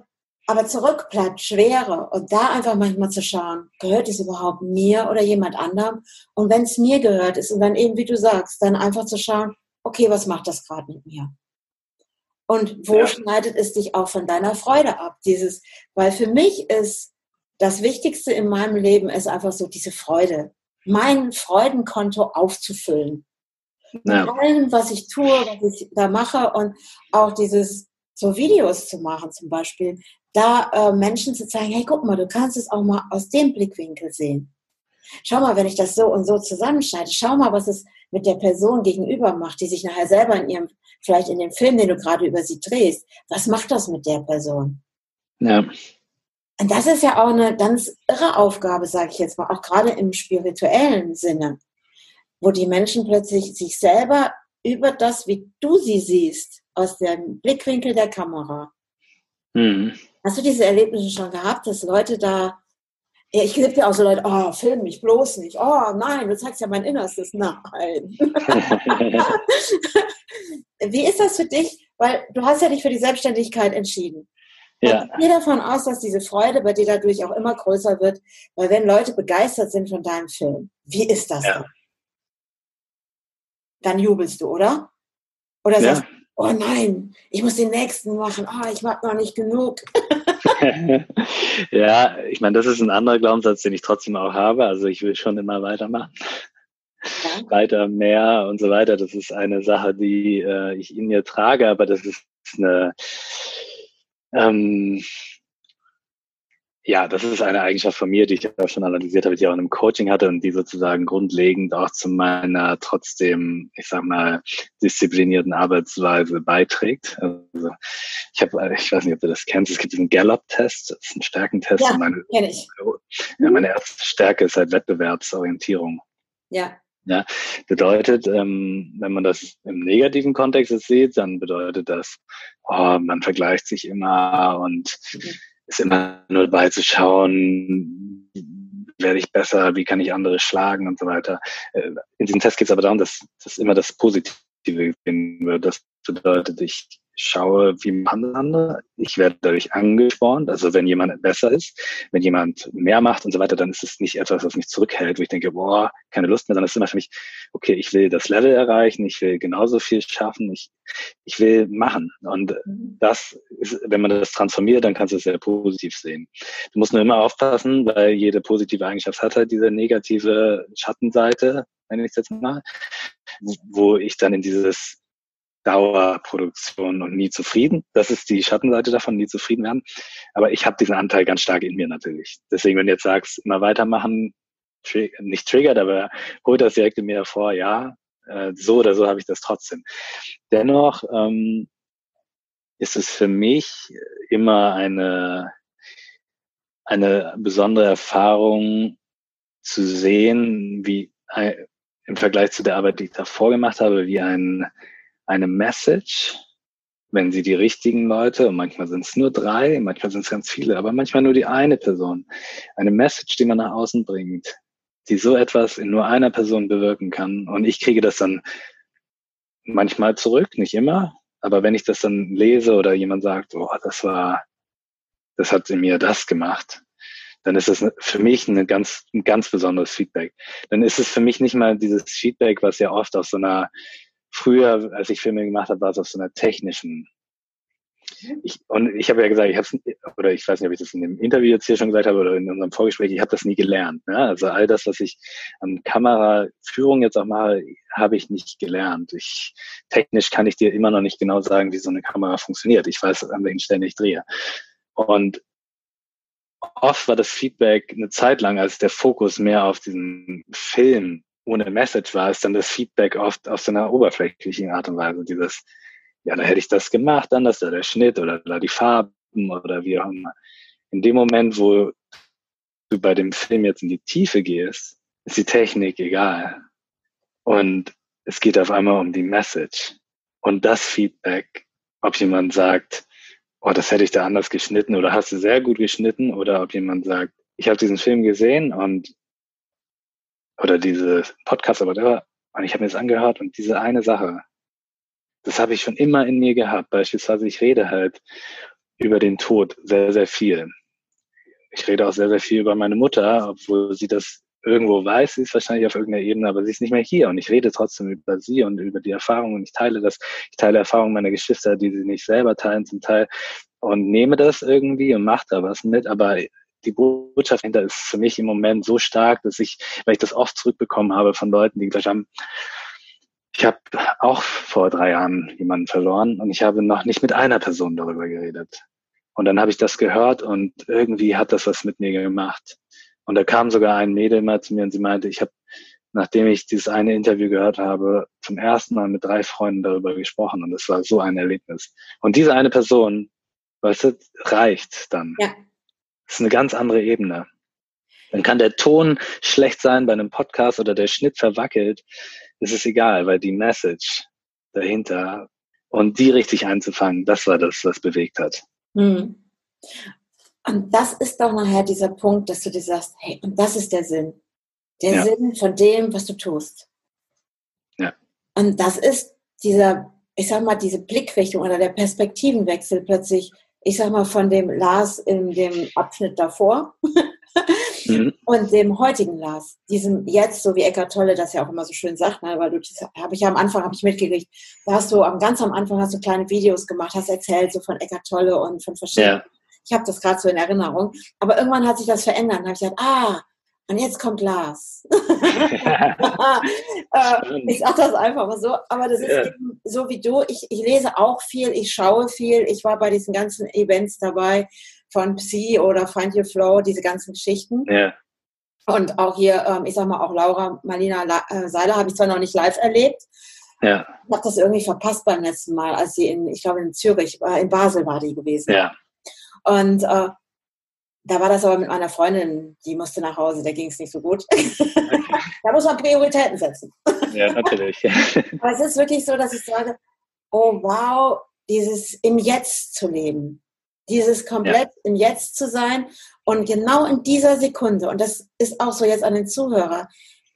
aber zurück bleibt Schwere. Und da einfach manchmal zu schauen, gehört es überhaupt mir oder jemand anderem? Und wenn es mir gehört ist und dann eben, wie du sagst, dann einfach zu schauen, okay, was macht das gerade mit mir? Und wo ja. schneidet es dich auch von deiner Freude ab? Dieses, weil für mich ist das Wichtigste in meinem Leben ist einfach so diese Freude, mein Freudenkonto aufzufüllen. Ja. Mit allem, was ich tue, was ich da mache und auch dieses so Videos zu machen zum Beispiel, da äh, Menschen zu zeigen, hey, guck mal, du kannst es auch mal aus dem Blickwinkel sehen. Schau mal, wenn ich das so und so zusammenschneide, schau mal, was es mit der Person gegenüber macht, die sich nachher selber in ihrem, vielleicht in dem Film, den du gerade über sie drehst, was macht das mit der Person? Ja. Und das ist ja auch eine ganz irre Aufgabe, sage ich jetzt mal, auch gerade im spirituellen Sinne, wo die Menschen plötzlich sich selber über das, wie du sie siehst, aus dem Blickwinkel der Kamera. Mhm. Hast du diese Erlebnisse schon gehabt, dass Leute da, ja, ich gibt ja auch so Leute, oh, film mich bloß nicht, oh nein, du zeigst ja mein Innerstes, nein. wie ist das für dich? Weil du hast ja dich für die Selbstständigkeit entschieden. Ja. Ich gehe davon aus, dass diese Freude bei dir dadurch auch immer größer wird, weil wenn Leute begeistert sind von deinem Film, wie ist das ja. dann? Dann jubelst du, oder? Oder sagst ja. Oh nein, ich muss den nächsten machen, oh, ich mag noch nicht genug. ja, ich meine, das ist ein anderer Glaubenssatz, den ich trotzdem auch habe. Also ich will schon immer weitermachen. Ja. Weiter, mehr und so weiter. Das ist eine Sache, die äh, ich in mir trage, aber das ist eine ähm, ja, das ist eine Eigenschaft von mir, die ich auch schon analysiert habe, die ich auch in einem Coaching hatte und die sozusagen grundlegend auch zu meiner trotzdem, ich sag mal, disziplinierten Arbeitsweise beiträgt. Also ich habe, ich weiß nicht, ob du das kennst, es gibt diesen Gallup-Test, das ist ein Stärkentest. Ja, meine, kenn ich. Ja, meine erste Stärke ist halt Wettbewerbsorientierung. Ja. Ja, bedeutet, ähm, wenn man das im negativen Kontext sieht, dann bedeutet das, oh, man vergleicht sich immer und mhm. Ist immer nur dabei zu schauen, werde ich besser, wie kann ich andere schlagen und so weiter. Äh, in diesem Test geht es aber darum, dass, dass immer das Positive gewinnen wird. Das bedeutet, ich schaue, wie machen andere. Ich werde dadurch angespornt. Also wenn jemand besser ist, wenn jemand mehr macht und so weiter, dann ist es nicht etwas, was mich zurückhält, wo ich denke, boah, keine Lust mehr, sondern es ist immer für mich, okay, ich will das Level erreichen, ich will genauso viel schaffen, ich, ich will machen. Und das ist, wenn man das transformiert, dann kannst du es sehr positiv sehen. Du musst nur immer aufpassen, weil jede positive Eigenschaft hat halt diese negative Schattenseite, wenn ich es jetzt mal, wo ich dann in dieses Dauerproduktion und nie zufrieden. Das ist die Schattenseite davon, nie zufrieden werden. Aber ich habe diesen Anteil ganz stark in mir natürlich. Deswegen, wenn du jetzt sagst, immer weitermachen, tri nicht triggert, aber holt das direkt in mir hervor, ja, äh, so oder so habe ich das trotzdem. Dennoch ähm, ist es für mich immer eine, eine besondere Erfahrung zu sehen, wie äh, im Vergleich zu der Arbeit, die ich davor gemacht habe, wie ein eine Message wenn sie die richtigen Leute, und manchmal sind es nur drei, manchmal sind es ganz viele, aber manchmal nur die eine Person, eine Message, die man nach außen bringt, die so etwas in nur einer Person bewirken kann. Und ich kriege das dann manchmal zurück, nicht immer, aber wenn ich das dann lese oder jemand sagt, oh, das war, das hat in mir das gemacht, dann ist es für mich eine ganz, ein ganz besonderes Feedback. Dann ist es für mich nicht mal dieses Feedback, was ja oft aus so einer, früher, als ich Filme gemacht habe, war es auf so einer technischen ich, und ich habe ja gesagt, ich habe oder ich weiß nicht, ob ich das in dem Interview jetzt hier schon gesagt habe oder in unserem Vorgespräch, ich habe das nie gelernt. Ne? Also all das, was ich an Kameraführung jetzt auch mache, habe ich nicht gelernt. Ich, technisch kann ich dir immer noch nicht genau sagen, wie so eine Kamera funktioniert. Ich weiß, an welchen Stellen ich drehe. Und oft war das Feedback eine Zeit lang, als der Fokus mehr auf diesen Film ohne Message war, ist dann das Feedback oft auf so einer oberflächlichen Art und Weise. Dieses, ja, da hätte ich das gemacht, anders da der Schnitt oder da die Farben oder wie auch immer. In dem Moment, wo du bei dem Film jetzt in die Tiefe gehst, ist die Technik egal. Und es geht auf einmal um die Message. Und das Feedback, ob jemand sagt, oh, das hätte ich da anders geschnitten oder hast du sehr gut geschnitten oder ob jemand sagt, ich habe diesen Film gesehen und oder diese Podcast oder whatever und ich habe mir das angehört und diese eine Sache, das habe ich schon immer in mir gehabt. Beispielsweise, ich rede halt über den Tod sehr, sehr viel. Ich rede auch sehr, sehr viel über meine Mutter, obwohl sie das irgendwo weiß, sie ist wahrscheinlich auf irgendeiner Ebene, aber sie ist nicht mehr hier. Und ich rede trotzdem über sie und über die Erfahrungen und ich teile das, ich teile Erfahrungen meiner Geschwister, die sie nicht selber teilen zum Teil. Und nehme das irgendwie und mache da was mit, aber die Botschaft hinter ist für mich im Moment so stark, dass ich, weil ich das oft zurückbekommen habe von Leuten, die gesagt haben, ich habe auch vor drei Jahren jemanden verloren und ich habe noch nicht mit einer Person darüber geredet. Und dann habe ich das gehört und irgendwie hat das was mit mir gemacht. Und da kam sogar ein Mädel mal zu mir und sie meinte, ich habe, nachdem ich dieses eine Interview gehört habe, zum ersten Mal mit drei Freunden darüber gesprochen und es war so ein Erlebnis. Und diese eine Person, weißt du, reicht dann. Ja. Das ist eine ganz andere Ebene. Dann kann der Ton schlecht sein bei einem Podcast oder der Schnitt verwackelt ist es egal, weil die Message dahinter und die richtig einzufangen, das war das, was bewegt hat. Mhm. Und das ist doch nachher dieser Punkt, dass du dir sagst, hey, und das ist der Sinn. Der ja. Sinn von dem, was du tust. Ja. Und das ist dieser, ich sag mal, diese Blickrichtung oder der Perspektivenwechsel plötzlich, ich sag mal, von dem Lars in dem Abschnitt davor mhm. und dem heutigen Lars, diesem jetzt, so wie Eckart Tolle das ja auch immer so schön sagt, ne, weil du, habe ich ja am Anfang, habe ich mitgekriegt, da hast du, am, ganz am Anfang hast du kleine Videos gemacht, hast erzählt so von Eckart Tolle und von verschiedenen. Ja. Ich habe das gerade so in Erinnerung. Aber irgendwann hat sich das verändert. Habe ich gesagt, ah, und jetzt kommt Lars. Äh, ich sage das einfach mal so, aber das ist ja. eben so wie du. Ich, ich lese auch viel, ich schaue viel. Ich war bei diesen ganzen Events dabei von Psi oder Find Your Flow, diese ganzen Geschichten. Ja. Und auch hier, ähm, ich sag mal, auch Laura Marlina äh, Seiler habe ich zwar noch nicht live erlebt. Ja. Ich habe das irgendwie verpasst beim letzten Mal, als sie in, ich glaube in Zürich, äh, in Basel war die gewesen. Ja. Und äh, da war das aber mit meiner Freundin, die musste nach Hause, da ging es nicht so gut. da muss man Prioritäten setzen. ja, natürlich. aber es ist wirklich so, dass ich sage, oh wow, dieses im Jetzt zu leben. Dieses komplett ja. im Jetzt zu sein und genau in dieser Sekunde, und das ist auch so jetzt an den Zuhörer,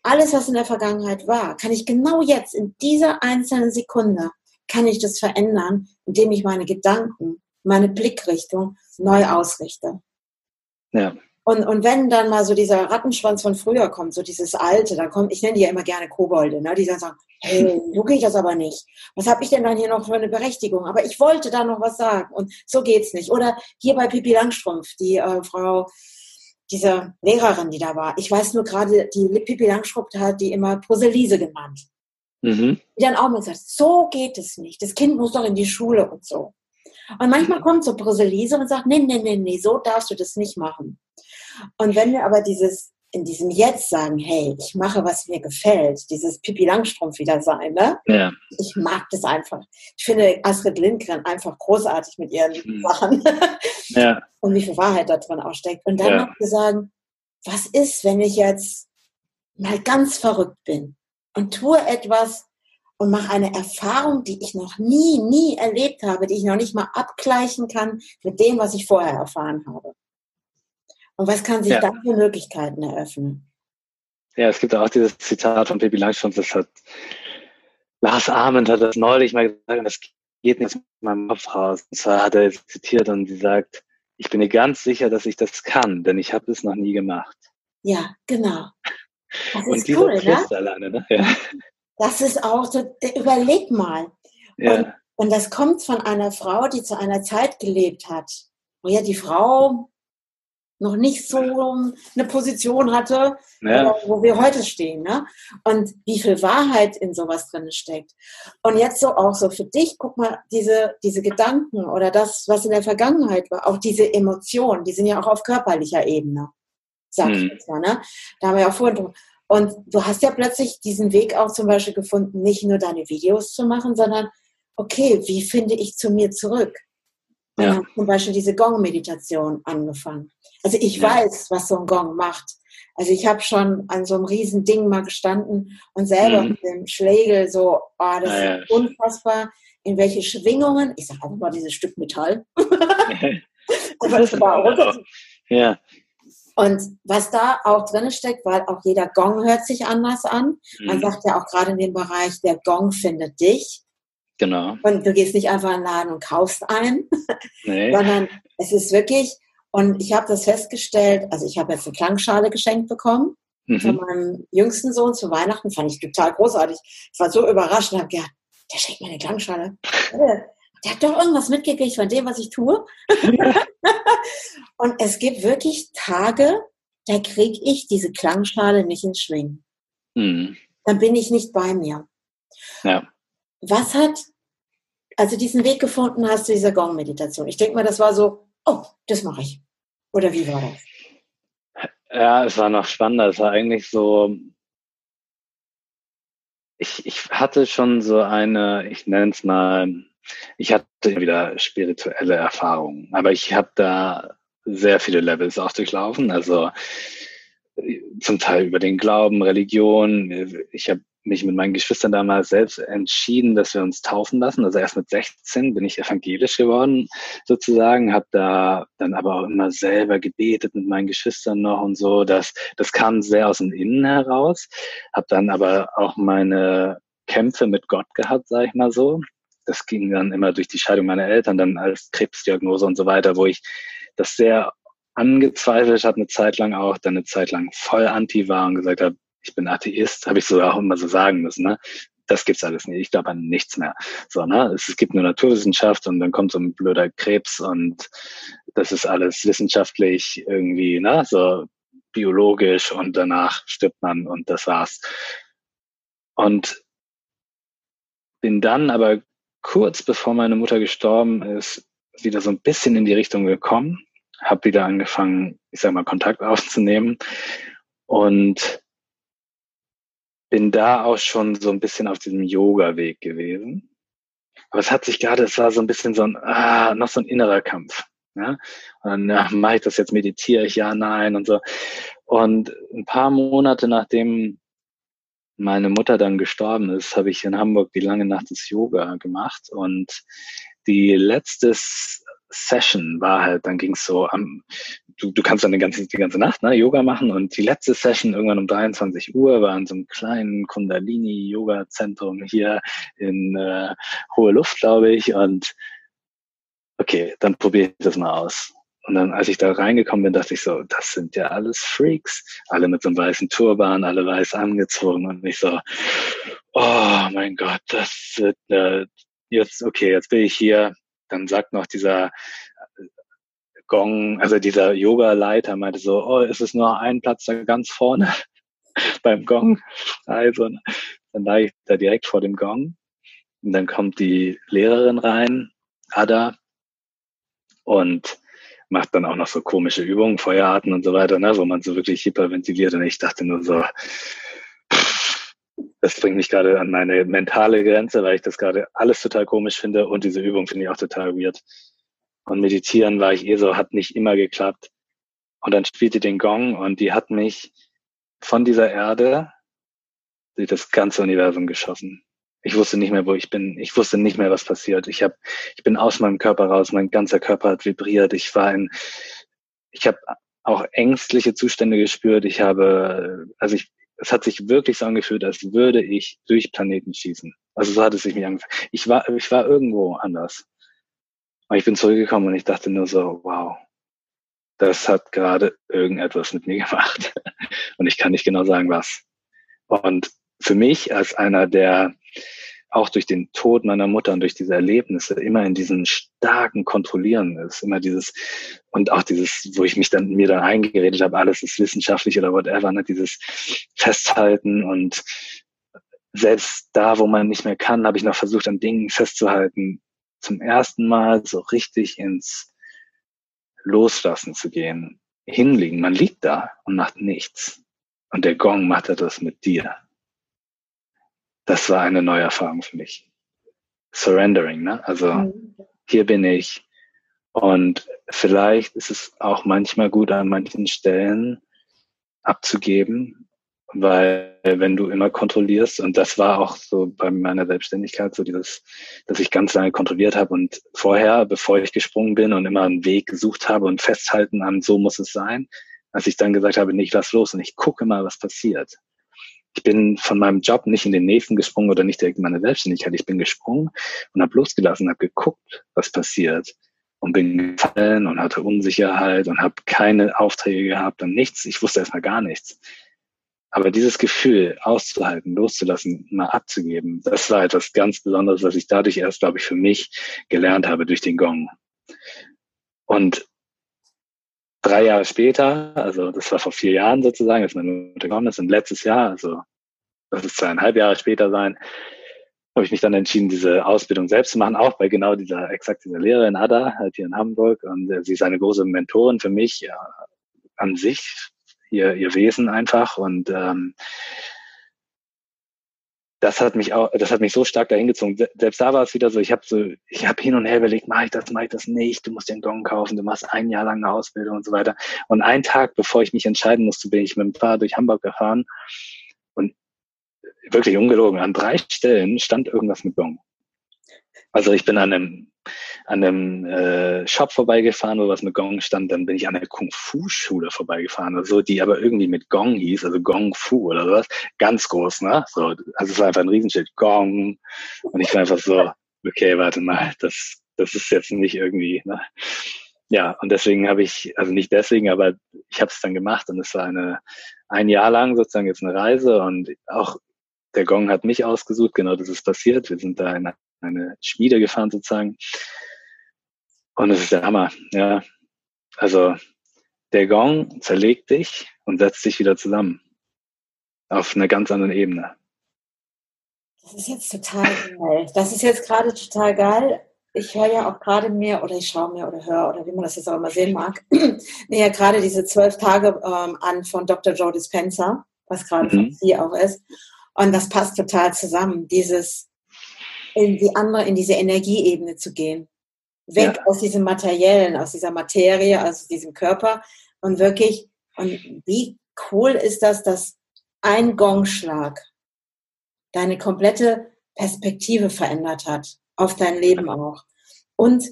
alles, was in der Vergangenheit war, kann ich genau jetzt, in dieser einzelnen Sekunde, kann ich das verändern, indem ich meine Gedanken, meine Blickrichtung neu ausrichte. Ja. Und, und wenn dann mal so dieser Rattenschwanz von früher kommt, so dieses alte, dann kommt, ich nenne die ja immer gerne Kobolde, ne, die dann sagen, hey, so geht das aber nicht. Was habe ich denn dann hier noch für eine Berechtigung? Aber ich wollte da noch was sagen und so geht's nicht. Oder hier bei Pipi Langstrumpf, die äh, Frau, diese Lehrerin, die da war. Ich weiß nur gerade, die Pipi Langstrumpf hat die immer Proselise genannt. Mhm. Die dann auch mal sagt, so geht es nicht. Das Kind muss doch in die Schule und so. Und manchmal kommt so Proselise und sagt, nee, nee, nee, nee, so darfst du das nicht machen. Und wenn wir aber dieses in diesem Jetzt sagen, hey, ich mache, was mir gefällt, dieses Pippi Langstrumpf wieder sein, ne? Ja. Ich mag das einfach. Ich finde Astrid Lindgren einfach großartig mit ihren mhm. Sachen. Ja. Und wie viel Wahrheit da drin auch steckt. Und dann ja. noch zu sagen, was ist, wenn ich jetzt mal ganz verrückt bin und tue etwas, und mache eine Erfahrung, die ich noch nie, nie erlebt habe, die ich noch nicht mal abgleichen kann mit dem, was ich vorher erfahren habe. Und was kann sich ja. da für Möglichkeiten eröffnen? Ja, es gibt auch dieses Zitat von Pippi Langstrumpf, das hat Lars Ahmed hat das neulich mal gesagt, und das geht nicht mit meinem Kopf raus. Und zwar hat er zitiert und sie sagt, ich bin mir ganz sicher, dass ich das kann, denn ich habe es noch nie gemacht. Ja, genau. Das und dieser cool, Fluss ne? alleine, ne? Ja. Das ist auch so, überleg mal. Ja. Und, und das kommt von einer Frau, die zu einer Zeit gelebt hat, wo ja die Frau noch nicht so eine Position hatte, ja. Äh, wo wir heute stehen. Ne? Und wie viel Wahrheit in sowas drin steckt. Und jetzt so auch so für dich, guck mal, diese, diese Gedanken oder das, was in der Vergangenheit war, auch diese Emotionen, die sind ja auch auf körperlicher Ebene, sag hm. ich jetzt mal. Ne? Da haben wir ja auch vorhin und du hast ja plötzlich diesen Weg auch zum Beispiel gefunden, nicht nur deine Videos zu machen, sondern okay, wie finde ich zu mir zurück? Und ja. zum Beispiel diese Gong-Meditation angefangen. Also ich ja. weiß, was so ein Gong macht. Also ich habe schon an so einem riesen Ding mal gestanden und selber mhm. mit dem Schlägel so, oh, das ja, ist unfassbar, in welche Schwingungen, ich sage einfach mal dieses Stück Metall, aber das war runter. Ja. Und was da auch drin steckt, weil auch jeder Gong hört sich anders an. Man mhm. sagt ja auch gerade in dem Bereich, der Gong findet dich. Genau. Und du gehst nicht einfach in den Laden und kaufst ein, nee. sondern es ist wirklich, und ich habe das festgestellt, also ich habe jetzt eine Klangschale geschenkt bekommen mhm. von meinem jüngsten Sohn zu Weihnachten, fand ich total großartig. Ich war so überrascht und habe gedacht, der schenkt mir eine Klangschale. Der hat doch irgendwas mitgekriegt von dem, was ich tue. und es gibt wirklich Tage, da kriege ich diese Klangschale nicht ins Schwingen. Mhm. Dann bin ich nicht bei mir. Ja. Was hat, also diesen Weg gefunden hast zu dieser Gong-Meditation? Ich denke mal, das war so, oh, das mache ich. Oder wie war das? Ja, es war noch spannender. Es war eigentlich so, ich, ich hatte schon so eine, ich nenne es mal, ich hatte wieder spirituelle Erfahrungen, aber ich habe da sehr viele Levels auch durchlaufen. Also zum Teil über den Glauben, Religion. Ich habe mich mit meinen Geschwistern damals selbst entschieden, dass wir uns taufen lassen. Also erst mit 16 bin ich evangelisch geworden, sozusagen, habe da dann aber auch immer selber gebetet mit meinen Geschwistern noch und so. Das, das kam sehr aus dem Innen heraus. Habe dann aber auch meine Kämpfe mit Gott gehabt, sage ich mal so. Das ging dann immer durch die Scheidung meiner Eltern, dann als Krebsdiagnose und so weiter, wo ich das sehr angezweifelt habe, eine Zeit lang auch, dann eine Zeit lang voll anti war und gesagt habe, ich bin Atheist, habe ich so auch immer so sagen müssen. Ne? Das gibt's alles nicht. Ich glaube an nichts mehr. So, ne? Es, es gibt nur Naturwissenschaft und dann kommt so ein blöder Krebs und das ist alles wissenschaftlich irgendwie, ne? so biologisch und danach stirbt man und das war's. Und bin dann aber kurz bevor meine Mutter gestorben ist, wieder so ein bisschen in die Richtung gekommen, habe wieder angefangen, ich sag mal, Kontakt aufzunehmen und bin da auch schon so ein bisschen auf diesem Yoga-Weg gewesen. Aber es hat sich gerade, es war so ein bisschen so ein, ah, noch so ein innerer Kampf. Ja? Und dann ja, mache ich das jetzt, meditiere ich, ja, nein und so. Und ein paar Monate nachdem meine Mutter dann gestorben ist, habe ich in Hamburg die lange Nacht des Yoga gemacht und die letzte Session war halt, dann ging es so am, du, du kannst dann die ganze, die ganze Nacht ne, Yoga machen und die letzte Session irgendwann um 23 Uhr war in so einem kleinen Kundalini-Yoga-Zentrum hier in äh, Hohe Luft, glaube ich. Und okay, dann probiere ich das mal aus. Und dann, als ich da reingekommen bin, dachte ich so, das sind ja alles Freaks. Alle mit so einem weißen Turban, alle weiß angezogen und ich so, oh mein Gott, das wird, äh, jetzt, okay, jetzt bin ich hier. Dann sagt noch dieser Gong, also dieser Yoga-Leiter meinte so, oh, ist es nur ein Platz da ganz vorne beim Gong? Also, dann lag ich da direkt vor dem Gong. Und dann kommt die Lehrerin rein, Ada, und macht dann auch noch so komische Übungen, Feuerarten und so weiter, ne, wo man so wirklich hyperventiliert. Und ich dachte nur so, das bringt mich gerade an meine mentale Grenze, weil ich das gerade alles total komisch finde und diese Übung finde ich auch total weird. Und meditieren war ich eh so, hat nicht immer geklappt. Und dann spielte den Gong und die hat mich von dieser Erde durch das ganze Universum geschossen. Ich wusste nicht mehr, wo ich bin. Ich wusste nicht mehr, was passiert. Ich habe, ich bin aus meinem Körper raus. Mein ganzer Körper hat vibriert. Ich war in, ich habe auch ängstliche Zustände gespürt. Ich habe, also ich, es hat sich wirklich so angefühlt, als würde ich durch Planeten schießen. Also so hat es sich mir angefühlt. Ich war, ich war irgendwo anders. Und ich bin zurückgekommen und ich dachte nur so, wow, das hat gerade irgendetwas mit mir gemacht. Und ich kann nicht genau sagen, was. Und für mich als einer, der auch durch den Tod meiner Mutter und durch diese Erlebnisse immer in diesen starken Kontrollieren ist, immer dieses und auch dieses, wo ich mich dann mir dann eingeredet habe, alles ist wissenschaftlich oder whatever, ne, dieses Festhalten und selbst da, wo man nicht mehr kann, habe ich noch versucht, an Dingen festzuhalten, zum ersten Mal so richtig ins Loslassen zu gehen, hinlegen. Man liegt da und macht nichts. Und der Gong macht das mit dir das war eine neue Erfahrung für mich. Surrendering, ne? Also mhm. hier bin ich. Und vielleicht ist es auch manchmal gut, an manchen Stellen abzugeben, weil wenn du immer kontrollierst, und das war auch so bei meiner Selbstständigkeit, so dieses, dass ich ganz lange kontrolliert habe und vorher, bevor ich gesprungen bin und immer einen Weg gesucht habe und festhalten an, so muss es sein, als ich dann gesagt habe, nicht lass los und ich gucke mal, was passiert ich bin von meinem Job nicht in den nächsten gesprungen oder nicht direkt in meine Selbstständigkeit. Ich bin gesprungen und habe losgelassen, habe geguckt, was passiert und bin gefallen und hatte Unsicherheit und habe keine Aufträge gehabt und nichts. Ich wusste erstmal gar nichts. Aber dieses Gefühl auszuhalten, loszulassen, mal abzugeben, das war etwas ganz Besonderes, was ich dadurch erst, glaube ich, für mich gelernt habe durch den Gong. Und drei Jahre später, also das war vor vier Jahren sozusagen, als meine Mutter gekommen ist, und letztes Jahr, also das ist zweieinhalb Jahre später sein, habe ich mich dann entschieden, diese Ausbildung selbst zu machen, auch bei genau dieser, exakt dieser Lehrerin Ada, halt hier in Hamburg. Und äh, sie ist eine große Mentorin für mich ja, an sich, ihr, ihr Wesen einfach. Und ähm, das hat mich auch, das hat mich so stark dahin gezogen. Selbst da war es wieder so, ich habe so, ich habe hin und her überlegt, mache ich das, mache ich das nicht, du musst den Gong kaufen, du machst ein Jahr lang eine Ausbildung und so weiter. Und einen Tag, bevor ich mich entscheiden musste, bin ich mit dem Fahrrad durch Hamburg gefahren und wirklich ungelogen, an drei Stellen stand irgendwas mit Gong. Also ich bin an einem an einem äh, Shop vorbeigefahren, wo was mit Gong stand. Dann bin ich an der Kung-Fu-Schule vorbeigefahren, oder so, die aber irgendwie mit Gong hieß, also Gong Fu oder sowas. Ganz groß, ne? So, also es war einfach ein Riesenschild, Gong. Und ich war einfach so, okay, warte mal, das, das ist jetzt nicht irgendwie, ne? Ja, und deswegen habe ich, also nicht deswegen, aber ich habe es dann gemacht und es war eine ein Jahr lang sozusagen jetzt eine Reise und auch der Gong hat mich ausgesucht, genau das ist passiert. Wir sind da in eine Schmiede gefahren sozusagen. Und es ist der Hammer, ja. Also der Gong zerlegt dich und setzt dich wieder zusammen. Auf einer ganz anderen Ebene. Das ist jetzt total geil. Das ist jetzt gerade total geil. Ich höre ja auch gerade mir oder ich schaue mir oder höre oder wie man das jetzt auch immer sehen mag, mir ja gerade diese zwölf Tage ähm, an von Dr. Joe Dispenza, was gerade mhm. sie auch ist. Und das passt total zusammen. Dieses in die andere, in diese Energieebene zu gehen. Weg ja. aus diesem Materiellen, aus dieser Materie, aus diesem Körper und wirklich, und wie cool ist das, dass ein Gongschlag deine komplette Perspektive verändert hat, auf dein Leben auch. Und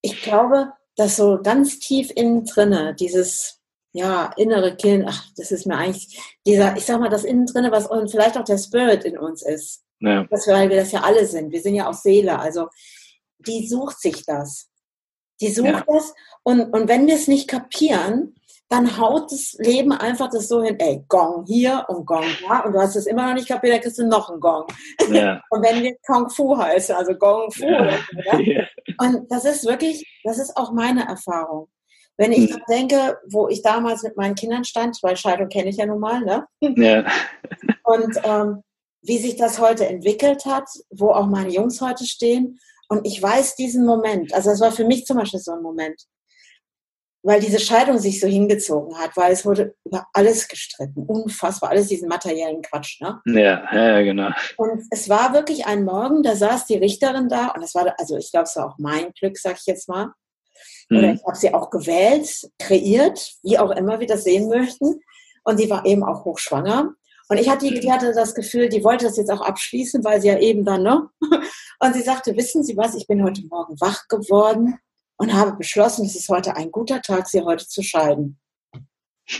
ich glaube, dass so ganz tief innen drinne dieses ja, innere Kind, ach, das ist mir eigentlich dieser, ich sag mal, das innen drinne, was und vielleicht auch der Spirit in uns ist, ja. Das, weil wir das ja alle sind. Wir sind ja auch Seele. Also die sucht sich das. Die sucht ja. das. Und, und wenn wir es nicht kapieren, dann haut das Leben einfach das so hin, ey, Gong hier und Gong da und du hast es immer noch nicht kapiert, dann kriegst du noch einen Gong. Ja. und wenn wir Kung Fu heißt, also Gong Fu. Ja. Ja. Und das ist wirklich, das ist auch meine Erfahrung. Wenn ich hm. denke, wo ich damals mit meinen Kindern stand, weil Scheidung kenne ich ja nun mal, ne? Ja. Und ähm, wie sich das heute entwickelt hat, wo auch meine Jungs heute stehen. Und ich weiß diesen Moment, also das war für mich zum Beispiel so ein Moment, weil diese Scheidung sich so hingezogen hat, weil es wurde über alles gestritten, unfassbar, alles diesen materiellen Quatsch, ne? Ja, ja, genau. Und es war wirklich ein Morgen, da saß die Richterin da und das war, also ich glaube, es war auch mein Glück, sag ich jetzt mal. Oder mhm. ich habe sie auch gewählt, kreiert, wie auch immer wir das sehen möchten. Und sie war eben auch hochschwanger. Und ich hatte, die hatte das Gefühl, die wollte das jetzt auch abschließen, weil sie ja eben dann, ne? Und sie sagte, wissen Sie was, ich bin heute Morgen wach geworden und habe beschlossen, es ist heute ein guter Tag, Sie heute zu scheiden.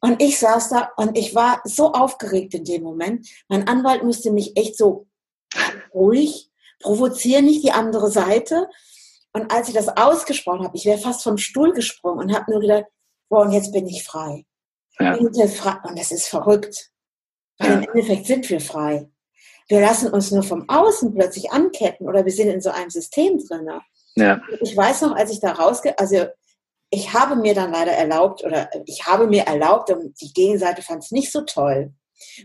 Und ich saß da und ich war so aufgeregt in dem Moment. Mein Anwalt musste mich echt so ruhig, provozieren nicht die andere Seite. Und als ich das ausgesprochen habe, ich wäre fast vom Stuhl gesprungen und habe nur gedacht, boah, und jetzt bin ich frei. Ja. Und das ist verrückt. Weil im Endeffekt sind wir frei. Wir lassen uns nur vom Außen plötzlich anketten oder wir sind in so einem System drin. Ja. Ich weiß noch, als ich da rausgehe, also ich habe mir dann leider erlaubt oder ich habe mir erlaubt und die Gegenseite fand es nicht so toll.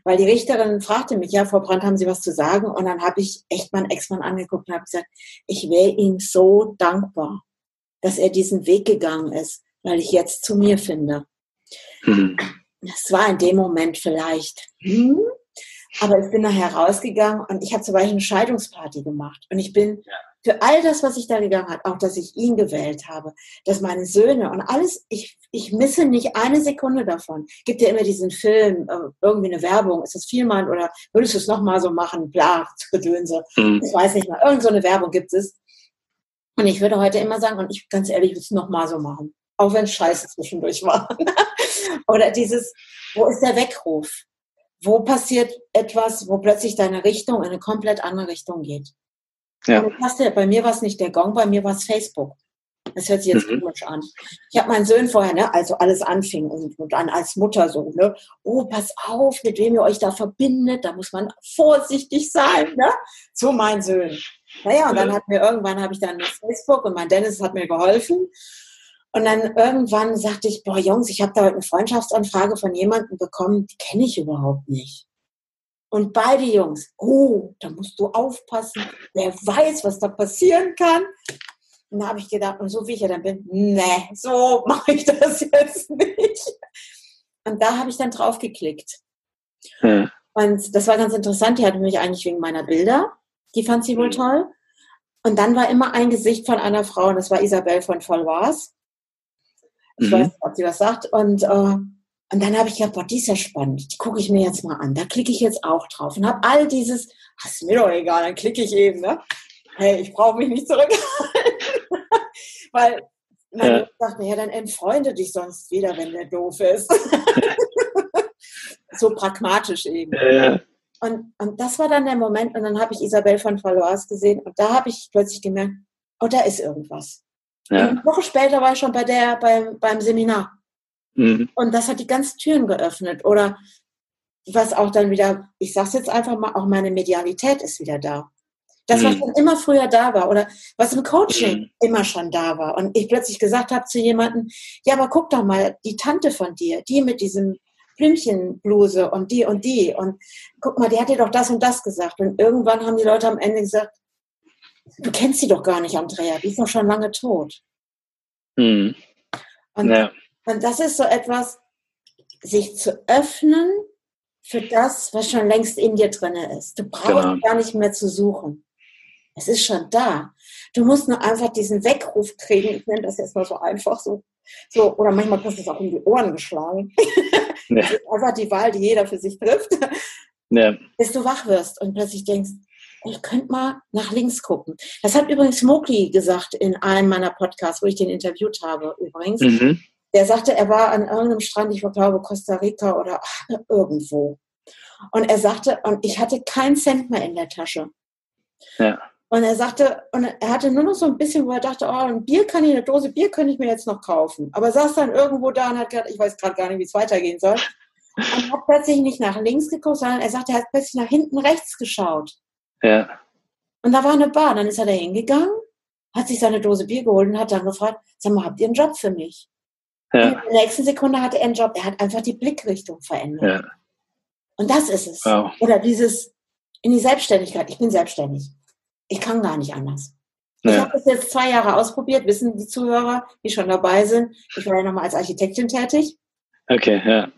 Weil die Richterin fragte mich, ja, Frau Brandt, haben Sie was zu sagen? Und dann habe ich echt meinen Ex-Mann angeguckt und habe gesagt, ich wäre ihm so dankbar, dass er diesen Weg gegangen ist, weil ich jetzt zu mir finde. Mhm. Das war in dem Moment vielleicht. Hm, aber ich bin nachher rausgegangen und ich habe zum Beispiel eine Scheidungsparty gemacht. Und ich bin für all das, was ich da gegangen habe, auch dass ich ihn gewählt habe, dass meine Söhne und alles, ich, ich misse nicht eine Sekunde davon. Gibt ja immer diesen Film, äh, irgendwie eine Werbung, ist das vielmal oder würdest du es nochmal so machen, bla, Gedönse. Mhm. Ich weiß nicht mal, irgend so eine Werbung gibt es. Und ich würde heute immer sagen, und ich ganz ehrlich, ich würde es nochmal so machen. Auch wenn es scheiße zwischendurch war. oder dieses, wo ist der Weckruf? wo passiert etwas, wo plötzlich deine Richtung in eine komplett andere Richtung geht. Ja. bei mir war es nicht der Gong, bei mir war es Facebook. Das hört sich jetzt mhm. komisch an. Ich habe meinen Söhnen vorher, ne, also alles anfing und, und dann als Mutter so, ne, oh, pass auf, mit wem ihr euch da verbindet, da muss man vorsichtig sein, ne, zu meinen Söhnen. Naja, und dann hat mir irgendwann, habe ich dann Facebook und mein Dennis hat mir geholfen und dann irgendwann sagte ich, boah Jungs, ich habe da heute eine Freundschaftsanfrage von jemandem bekommen, die kenne ich überhaupt nicht. Und beide Jungs, oh, da musst du aufpassen, wer weiß, was da passieren kann. Und da habe ich gedacht, und so wie ich ja dann bin, nee, so mache ich das jetzt nicht. Und da habe ich dann drauf geklickt. Hm. Und das war ganz interessant, die hatte mich eigentlich wegen meiner Bilder, die fand sie wohl hm. toll. Und dann war immer ein Gesicht von einer Frau, und das war Isabel von Vollwars. Ich mhm. weiß nicht, ob sie was sagt. Und, äh, und dann habe ich gedacht, boah, die ist ja spannend. Die gucke ich mir jetzt mal an. Da klicke ich jetzt auch drauf und habe all dieses, ach, ist mir doch egal, dann klicke ich eben. Ne? Hey, ich brauche mich nicht zurückhalten. Weil meine ja. sagt mir, ja, dann entfreunde dich sonst wieder, wenn der doof ist. so pragmatisch eben. Ja. Und, und das war dann der Moment, und dann habe ich Isabel von Valois gesehen und da habe ich plötzlich gemerkt, oh, da ist irgendwas. Ja. Eine Woche später war ich schon bei der, beim, beim Seminar. Mhm. Und das hat die ganzen Türen geöffnet. Oder was auch dann wieder, ich sag's jetzt einfach mal, auch meine Medialität ist wieder da. Das, was mhm. schon immer früher da war oder was im Coaching mhm. immer schon da war. Und ich plötzlich gesagt habe zu jemandem, ja, aber guck doch mal, die Tante von dir, die mit diesem Blümchenbluse und die und die. Und guck mal, die hat dir doch das und das gesagt. Und irgendwann haben die Leute am Ende gesagt, du kennst sie doch gar nicht, Andrea, die ist doch schon lange tot. Mhm. Und, ja. und das ist so etwas, sich zu öffnen für das, was schon längst in dir drin ist. Du brauchst genau. gar nicht mehr zu suchen. Es ist schon da. Du musst nur einfach diesen Weckruf kriegen. Ich nenne das jetzt mal so einfach so. so oder manchmal kriegst du es auch in die Ohren geschlagen. Ja. Das ist einfach die Wahl, die jeder für sich trifft. Ja. Bis du wach wirst und plötzlich denkst, ich könnte mal nach links gucken. Das hat übrigens Smokey gesagt in einem meiner Podcasts, wo ich den interviewt habe übrigens. Mhm. Der sagte, er war an irgendeinem Strand, ich glaube Costa Rica oder ach, irgendwo. Und er sagte, und ich hatte keinen Cent mehr in der Tasche. Ja. Und er sagte, und er hatte nur noch so ein bisschen, wo er dachte, oh, ein Bier kann ich, eine Dose Bier könnte ich mir jetzt noch kaufen. Aber er saß dann irgendwo da und hat gesagt, ich weiß gerade gar nicht, wie es weitergehen soll. Und hat plötzlich nicht nach links geguckt, sondern er sagte, er hat plötzlich nach hinten rechts geschaut. Ja. Und da war eine Bar. Dann ist er da hingegangen, hat sich seine Dose Bier geholt und hat dann gefragt, sag mal, habt ihr einen Job für mich? Ja. in der nächsten Sekunde hatte er einen Job. Er hat einfach die Blickrichtung verändert. Ja. Und das ist es. Wow. Oder dieses in die Selbstständigkeit. Ich bin selbstständig. Ich kann gar nicht anders. Ja. Ich habe das jetzt zwei Jahre ausprobiert, wissen die Zuhörer, die schon dabei sind. Ich war ja nochmal als Architektin tätig. Okay, ja.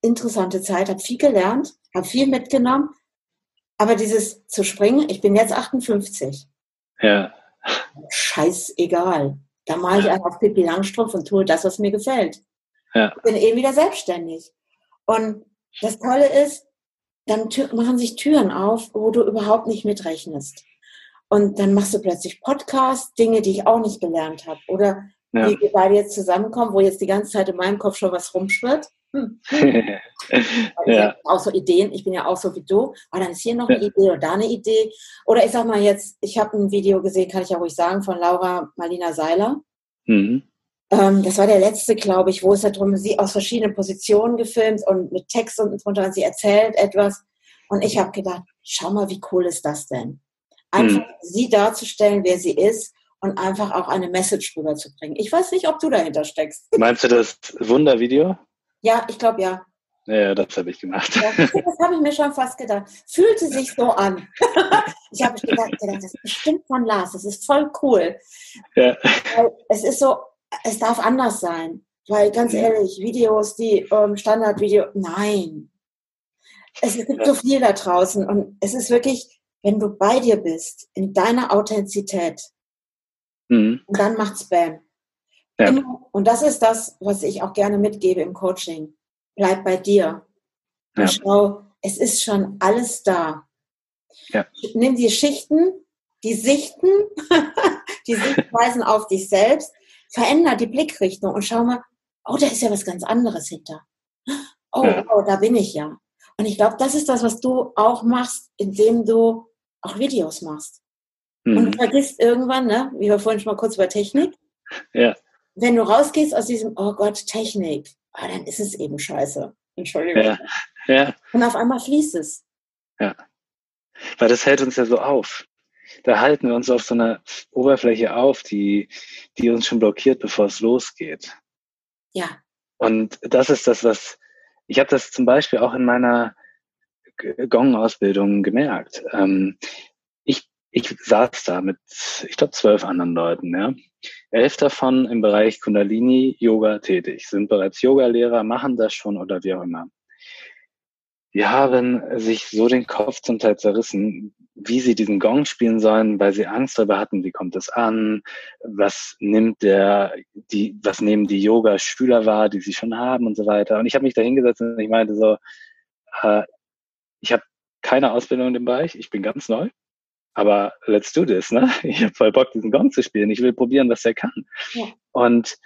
Interessante Zeit, habe viel gelernt, habe viel mitgenommen, aber dieses zu springen, ich bin jetzt 58. Ja. Scheißegal. Da male ich einfach Pippi Langstrumpf und tue das, was mir gefällt. Ja. Ich bin eben wieder selbstständig. Und das Tolle ist, dann machen sich Türen auf, wo du überhaupt nicht mitrechnest. Und dann machst du plötzlich Podcasts, Dinge, die ich auch nicht gelernt habe. Oder ja. wie wir beide jetzt zusammenkommen, wo jetzt die ganze Zeit in meinem Kopf schon was rumschwirrt. Hm. ja. auch so Ideen, ich bin ja auch so wie du, aber dann ist hier noch eine ja. Idee oder da eine Idee. Oder ich sag mal jetzt, ich habe ein Video gesehen, kann ich ja ruhig sagen, von Laura Marlina Seiler. Mhm. Ähm, das war der letzte, glaube ich, wo es darum, sie aus verschiedenen Positionen gefilmt und mit Text unten drunter und sie erzählt etwas. Und ich habe gedacht, schau mal, wie cool ist das denn? Einfach mhm. sie darzustellen, wer sie ist und einfach auch eine Message rüberzubringen. Ich weiß nicht, ob du dahinter steckst. Meinst du das Wundervideo? Ja, ich glaube ja. Ja, das habe ich gemacht. Ja, das habe ich mir schon fast gedacht. Fühlte sich so an. ich habe gedacht, das ist bestimmt von Lars, das ist voll cool. Ja. Es ist so, es darf anders sein. Weil ganz ehrlich, Videos, die ähm, Standardvideo, nein. Es gibt so viel da draußen und es ist wirklich, wenn du bei dir bist, in deiner Authentizität, mhm. und dann macht's Bam. Ja. Und das ist das, was ich auch gerne mitgebe im Coaching. Bleib bei dir. Ja. schau, es ist schon alles da. Ja. Nimm die Schichten, die Sichten, die Sichtweisen auf dich selbst, veränder die Blickrichtung und schau mal, oh, da ist ja was ganz anderes hinter. Oh, ja. oh da bin ich ja. Und ich glaube, das ist das, was du auch machst, indem du auch Videos machst. Mhm. Und du vergisst irgendwann, ne, wie wir vorhin schon mal kurz über Technik, ja wenn du rausgehst aus diesem, oh Gott, Technik, oh, dann ist es eben scheiße. Entschuldigung. Ja. ja. Und auf einmal fließt es. Ja. Weil das hält uns ja so auf. Da halten wir uns auf so einer Oberfläche auf, die, die uns schon blockiert, bevor es losgeht. Ja. Und das ist das, was ich habe das zum Beispiel auch in meiner Gong-Ausbildung gemerkt. Ähm, ich, ich saß da mit, ich glaube, zwölf anderen Leuten, ja. Elf davon im Bereich Kundalini Yoga tätig, sind bereits Yogalehrer, machen das schon oder wie auch immer. Die haben sich so den Kopf zum Teil zerrissen, wie sie diesen Gong spielen sollen, weil sie Angst darüber hatten, wie kommt es an, was nimmt der, die, was nehmen die Yoga-Schüler wahr, die sie schon haben und so weiter. Und ich habe mich da hingesetzt und ich meinte so, äh, ich habe keine Ausbildung in dem Bereich, ich bin ganz neu. Aber let's do this, ne? Ich habe voll Bock, diesen Gong zu spielen. Ich will probieren, was er kann. Ja. Und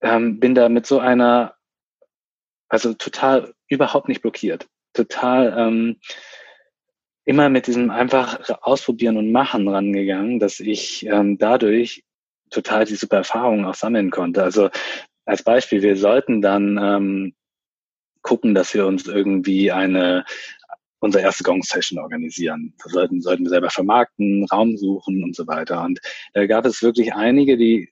ähm, bin da mit so einer, also total überhaupt nicht blockiert. Total ähm, immer mit diesem einfach ausprobieren und machen rangegangen, dass ich ähm, dadurch total die super Erfahrungen auch sammeln konnte. Also als Beispiel, wir sollten dann ähm, gucken, dass wir uns irgendwie eine unsere erste Gong-Session organisieren. Das sollten, sollten wir selber vermarkten, Raum suchen und so weiter. Und da gab es wirklich einige, die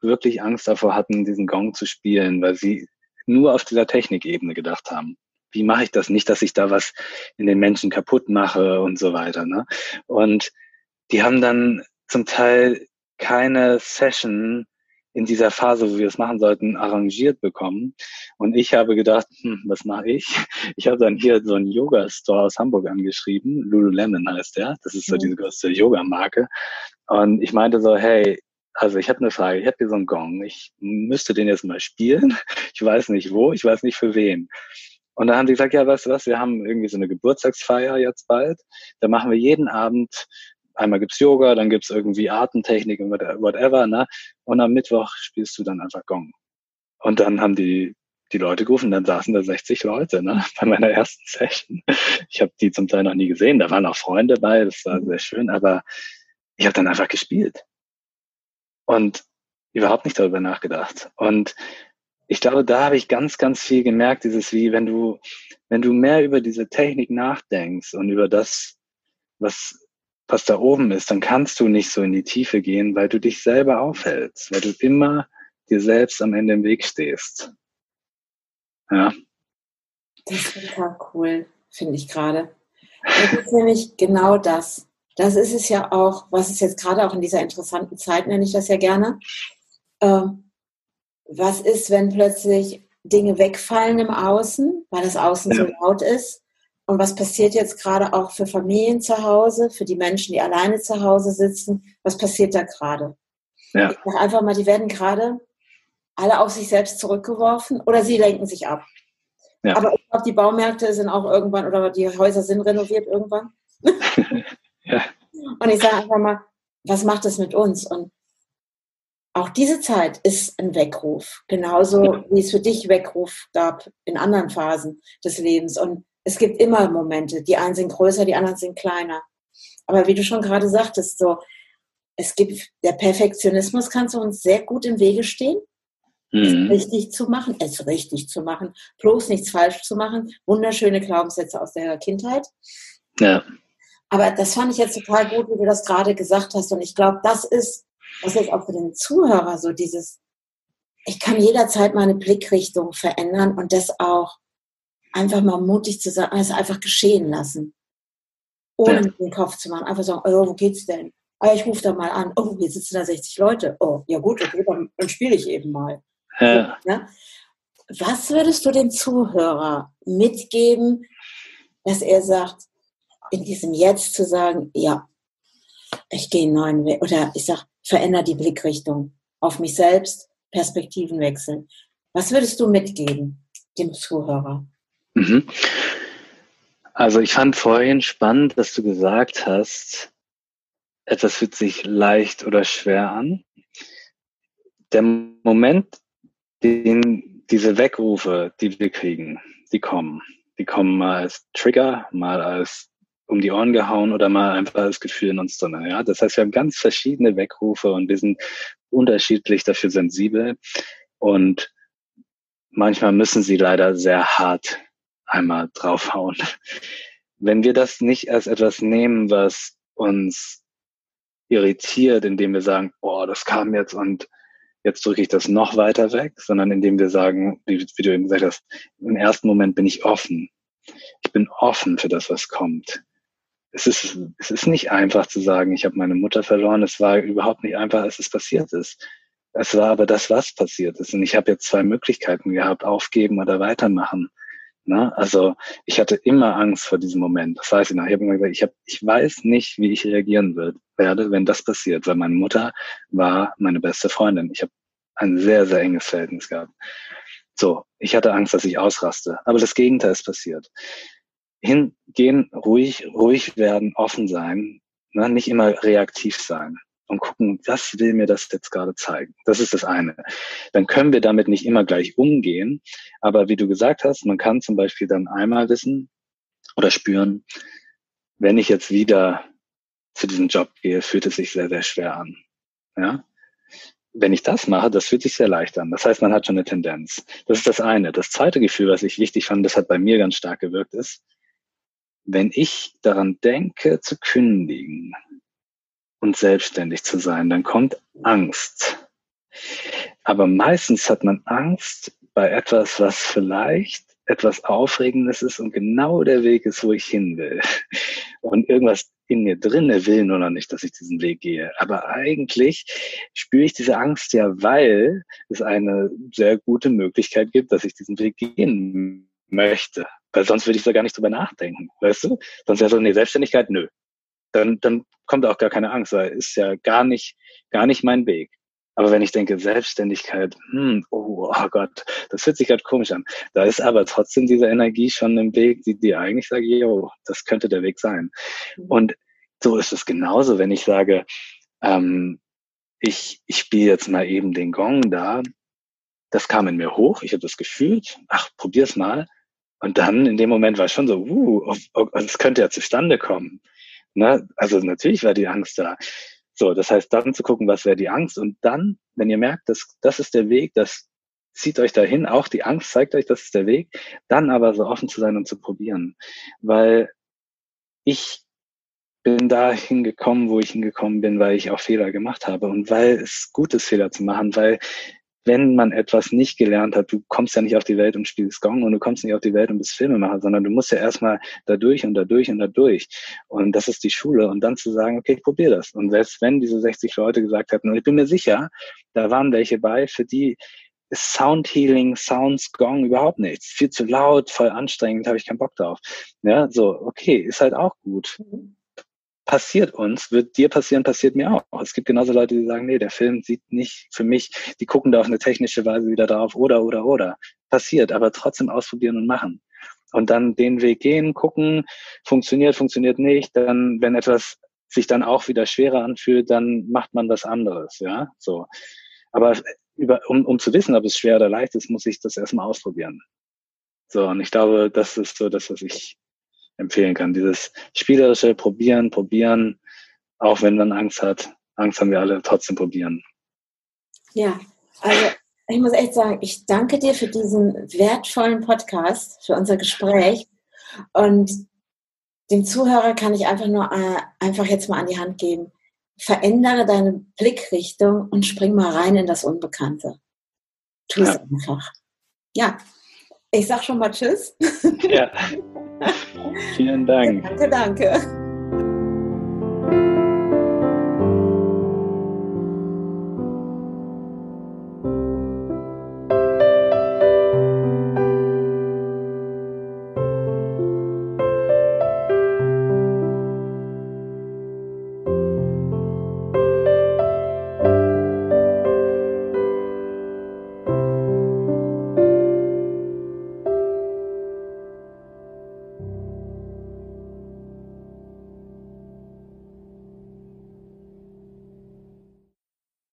wirklich Angst davor hatten, diesen Gong zu spielen, weil sie nur auf dieser Technikebene gedacht haben. Wie mache ich das nicht, dass ich da was in den Menschen kaputt mache und so weiter. Ne? Und die haben dann zum Teil keine Session in dieser Phase, wo wir es machen sollten, arrangiert bekommen. Und ich habe gedacht, hm, was mache ich? Ich habe dann hier so einen Yoga-Store aus Hamburg angeschrieben. Lululemon heißt der. Das ist so diese größte Yoga-Marke. Und ich meinte so, hey, also ich habe eine Frage, ich habe hier so einen Gong. Ich müsste den jetzt mal spielen. Ich weiß nicht wo, ich weiß nicht für wen. Und dann haben die gesagt, ja, weißt du was, wir haben irgendwie so eine Geburtstagsfeier jetzt bald. Da machen wir jeden Abend einmal gibt's Yoga, dann gibt's irgendwie Artentechnik und whatever, ne? Und am Mittwoch spielst du dann einfach Gong. Und dann haben die die Leute gerufen, dann saßen da 60 Leute ne, bei meiner ersten Session. Ich habe die zum Teil noch nie gesehen, da waren auch Freunde bei, das war sehr schön, aber ich habe dann einfach gespielt und überhaupt nicht darüber nachgedacht. Und ich glaube, da habe ich ganz, ganz viel gemerkt, dieses wie, wenn du, wenn du mehr über diese Technik nachdenkst und über das, was was da oben ist, dann kannst du nicht so in die Tiefe gehen, weil du dich selber aufhältst, weil du immer dir selbst am Ende im Weg stehst. Ja. Das ist total cool, finde ich gerade. Das ist nämlich genau das. Das ist es ja auch, was ist jetzt gerade auch in dieser interessanten Zeit, nenne ich das ja gerne. Ähm, was ist, wenn plötzlich Dinge wegfallen im Außen, weil das Außen ja. so laut ist? Und was passiert jetzt gerade auch für Familien zu Hause, für die Menschen, die alleine zu Hause sitzen? Was passiert da gerade? Ja. Ich sage einfach mal, die werden gerade alle auf sich selbst zurückgeworfen oder sie lenken sich ab. Ja. Aber ich glaube, die Baumärkte sind auch irgendwann oder die Häuser sind renoviert irgendwann. ja. Und ich sage einfach mal, was macht das mit uns? Und auch diese Zeit ist ein Weckruf, genauso wie es für dich Weckruf gab in anderen Phasen des Lebens. Und es gibt immer Momente, die einen sind größer, die anderen sind kleiner. Aber wie du schon gerade sagtest, so, es gibt, der Perfektionismus kann zu uns sehr gut im Wege stehen, mhm. es richtig zu machen, es richtig zu machen, bloß nichts falsch zu machen, wunderschöne Glaubenssätze aus der Kindheit. Ja. Aber das fand ich jetzt total gut, wie du das gerade gesagt hast. Und ich glaube, das ist was jetzt auch für den Zuhörer so dieses, ich kann jederzeit meine Blickrichtung verändern und das auch einfach mal mutig zu sagen, also einfach geschehen lassen. Ohne ja. den Kopf zu machen. Einfach sagen, oh, wo geht's denn? Ah, ich rufe da mal an. Oh, hier sitzen da 60 Leute. Oh, ja gut, okay, dann, dann spiele ich eben mal. Ja. Was würdest du dem Zuhörer mitgeben, dass er sagt, in diesem Jetzt zu sagen, ja, ich gehe einen neuen Weg, oder ich sag, verändere die Blickrichtung auf mich selbst, Perspektiven wechseln. Was würdest du mitgeben dem Zuhörer? Mhm. Also ich fand vorhin spannend, dass du gesagt hast, etwas fühlt sich leicht oder schwer an. Der Moment, den diese Weckrufe, die wir kriegen, die kommen. Die kommen mal als Trigger, mal als um die Ohren gehauen oder mal einfach das Gefühl in uns drin. Ja? Das heißt, wir haben ganz verschiedene Weckrufe und wir sind unterschiedlich dafür sensibel und manchmal müssen sie leider sehr hart einmal draufhauen. Wenn wir das nicht als etwas nehmen, was uns irritiert, indem wir sagen, boah, das kam jetzt und jetzt drücke ich das noch weiter weg, sondern indem wir sagen, wie, wie du eben gesagt hast, im ersten Moment bin ich offen. Ich bin offen für das, was kommt es ist, es ist nicht einfach zu sagen, ich habe meine Mutter verloren. Es war überhaupt nicht einfach, als es passiert ist. Es war aber das, was passiert ist. Und ich habe jetzt zwei Möglichkeiten gehabt, aufgeben oder weitermachen. Na, also ich hatte immer Angst vor diesem Moment. Das weiß ich noch. Ich habe immer gesagt, ich, hab, ich weiß nicht, wie ich reagieren wird, werde, wenn das passiert, weil meine Mutter war meine beste Freundin. Ich habe ein sehr, sehr enges Verhältnis gehabt. So, ich hatte Angst, dass ich ausraste. Aber das Gegenteil ist passiert hingehen, ruhig, ruhig werden, offen sein, ne? nicht immer reaktiv sein und gucken, was will mir das jetzt gerade zeigen? Das ist das eine. Dann können wir damit nicht immer gleich umgehen, aber wie du gesagt hast, man kann zum Beispiel dann einmal wissen oder spüren, wenn ich jetzt wieder zu diesem Job gehe, fühlt es sich sehr, sehr schwer an. Ja? Wenn ich das mache, das fühlt sich sehr leicht an. Das heißt, man hat schon eine Tendenz. Das ist das eine. Das zweite Gefühl, was ich wichtig fand, das hat bei mir ganz stark gewirkt, ist, wenn ich daran denke zu kündigen und selbstständig zu sein, dann kommt Angst. Aber meistens hat man Angst bei etwas, was vielleicht etwas Aufregendes ist und genau der Weg ist, wo ich hin will. Und irgendwas in mir drinne will nur noch nicht, dass ich diesen Weg gehe. Aber eigentlich spüre ich diese Angst ja, weil es eine sehr gute Möglichkeit gibt, dass ich diesen Weg gehen möchte. Weil sonst würde ich da gar nicht drüber nachdenken, weißt du? Sonst wäre so, nee, Selbstständigkeit, nö. Dann, dann kommt auch gar keine Angst, weil ist ja gar nicht, gar nicht mein Weg. Aber wenn ich denke, Selbstständigkeit, hm, oh, oh Gott, das fühlt sich gerade komisch an. Da ist aber trotzdem diese Energie schon im Weg, die dir eigentlich sagt, jo, das könnte der Weg sein. Mhm. Und so ist es genauso, wenn ich sage, ähm, ich, ich spiele jetzt mal eben den Gong da. Das kam in mir hoch, ich habe das gefühlt, ach, probier's mal. Und dann in dem Moment war es schon so, uh, es könnte ja zustande kommen. Ne? Also natürlich war die Angst da. So, das heißt, dann zu gucken, was wäre die Angst. Und dann, wenn ihr merkt, dass das ist der Weg, das zieht euch dahin, auch die Angst zeigt euch, das ist der Weg, dann aber so offen zu sein und zu probieren. Weil ich bin da hingekommen, wo ich hingekommen bin, weil ich auch Fehler gemacht habe und weil es gut ist, Fehler zu machen, weil wenn man etwas nicht gelernt hat, du kommst ja nicht auf die Welt und spielst Gong und du kommst nicht auf die Welt und bist Filmemacher, sondern du musst ja erstmal da durch und da durch und da durch. Und das ist die Schule. Und dann zu sagen, okay, ich probiere das. Und selbst wenn diese 60 Leute gesagt hätten, und ich bin mir sicher, da waren welche bei, für die ist Sound Healing, Sounds, Gong überhaupt nichts. Viel zu laut, voll anstrengend, habe ich keinen Bock drauf. Ja, so, okay, ist halt auch gut passiert uns, wird dir passieren, passiert mir auch. Es gibt genauso Leute, die sagen, nee, der Film sieht nicht für mich, die gucken da auf eine technische Weise wieder drauf oder, oder, oder. Passiert, aber trotzdem ausprobieren und machen. Und dann den Weg gehen, gucken, funktioniert, funktioniert nicht. Dann, wenn etwas sich dann auch wieder schwerer anfühlt, dann macht man was anderes, ja, so. Aber über, um, um zu wissen, ob es schwer oder leicht ist, muss ich das erstmal ausprobieren. So, und ich glaube, das ist so das, was ich empfehlen kann. Dieses spielerische Probieren, Probieren, auch wenn man Angst hat. Angst haben wir alle, trotzdem probieren. Ja, also ich muss echt sagen, ich danke dir für diesen wertvollen Podcast, für unser Gespräch. Und dem Zuhörer kann ich einfach nur äh, einfach jetzt mal an die Hand geben. Verändere deine Blickrichtung und spring mal rein in das Unbekannte. Tu es ja. einfach. Ja, ich sag schon mal Tschüss. Ja. Vielen Dank. Danke, danke.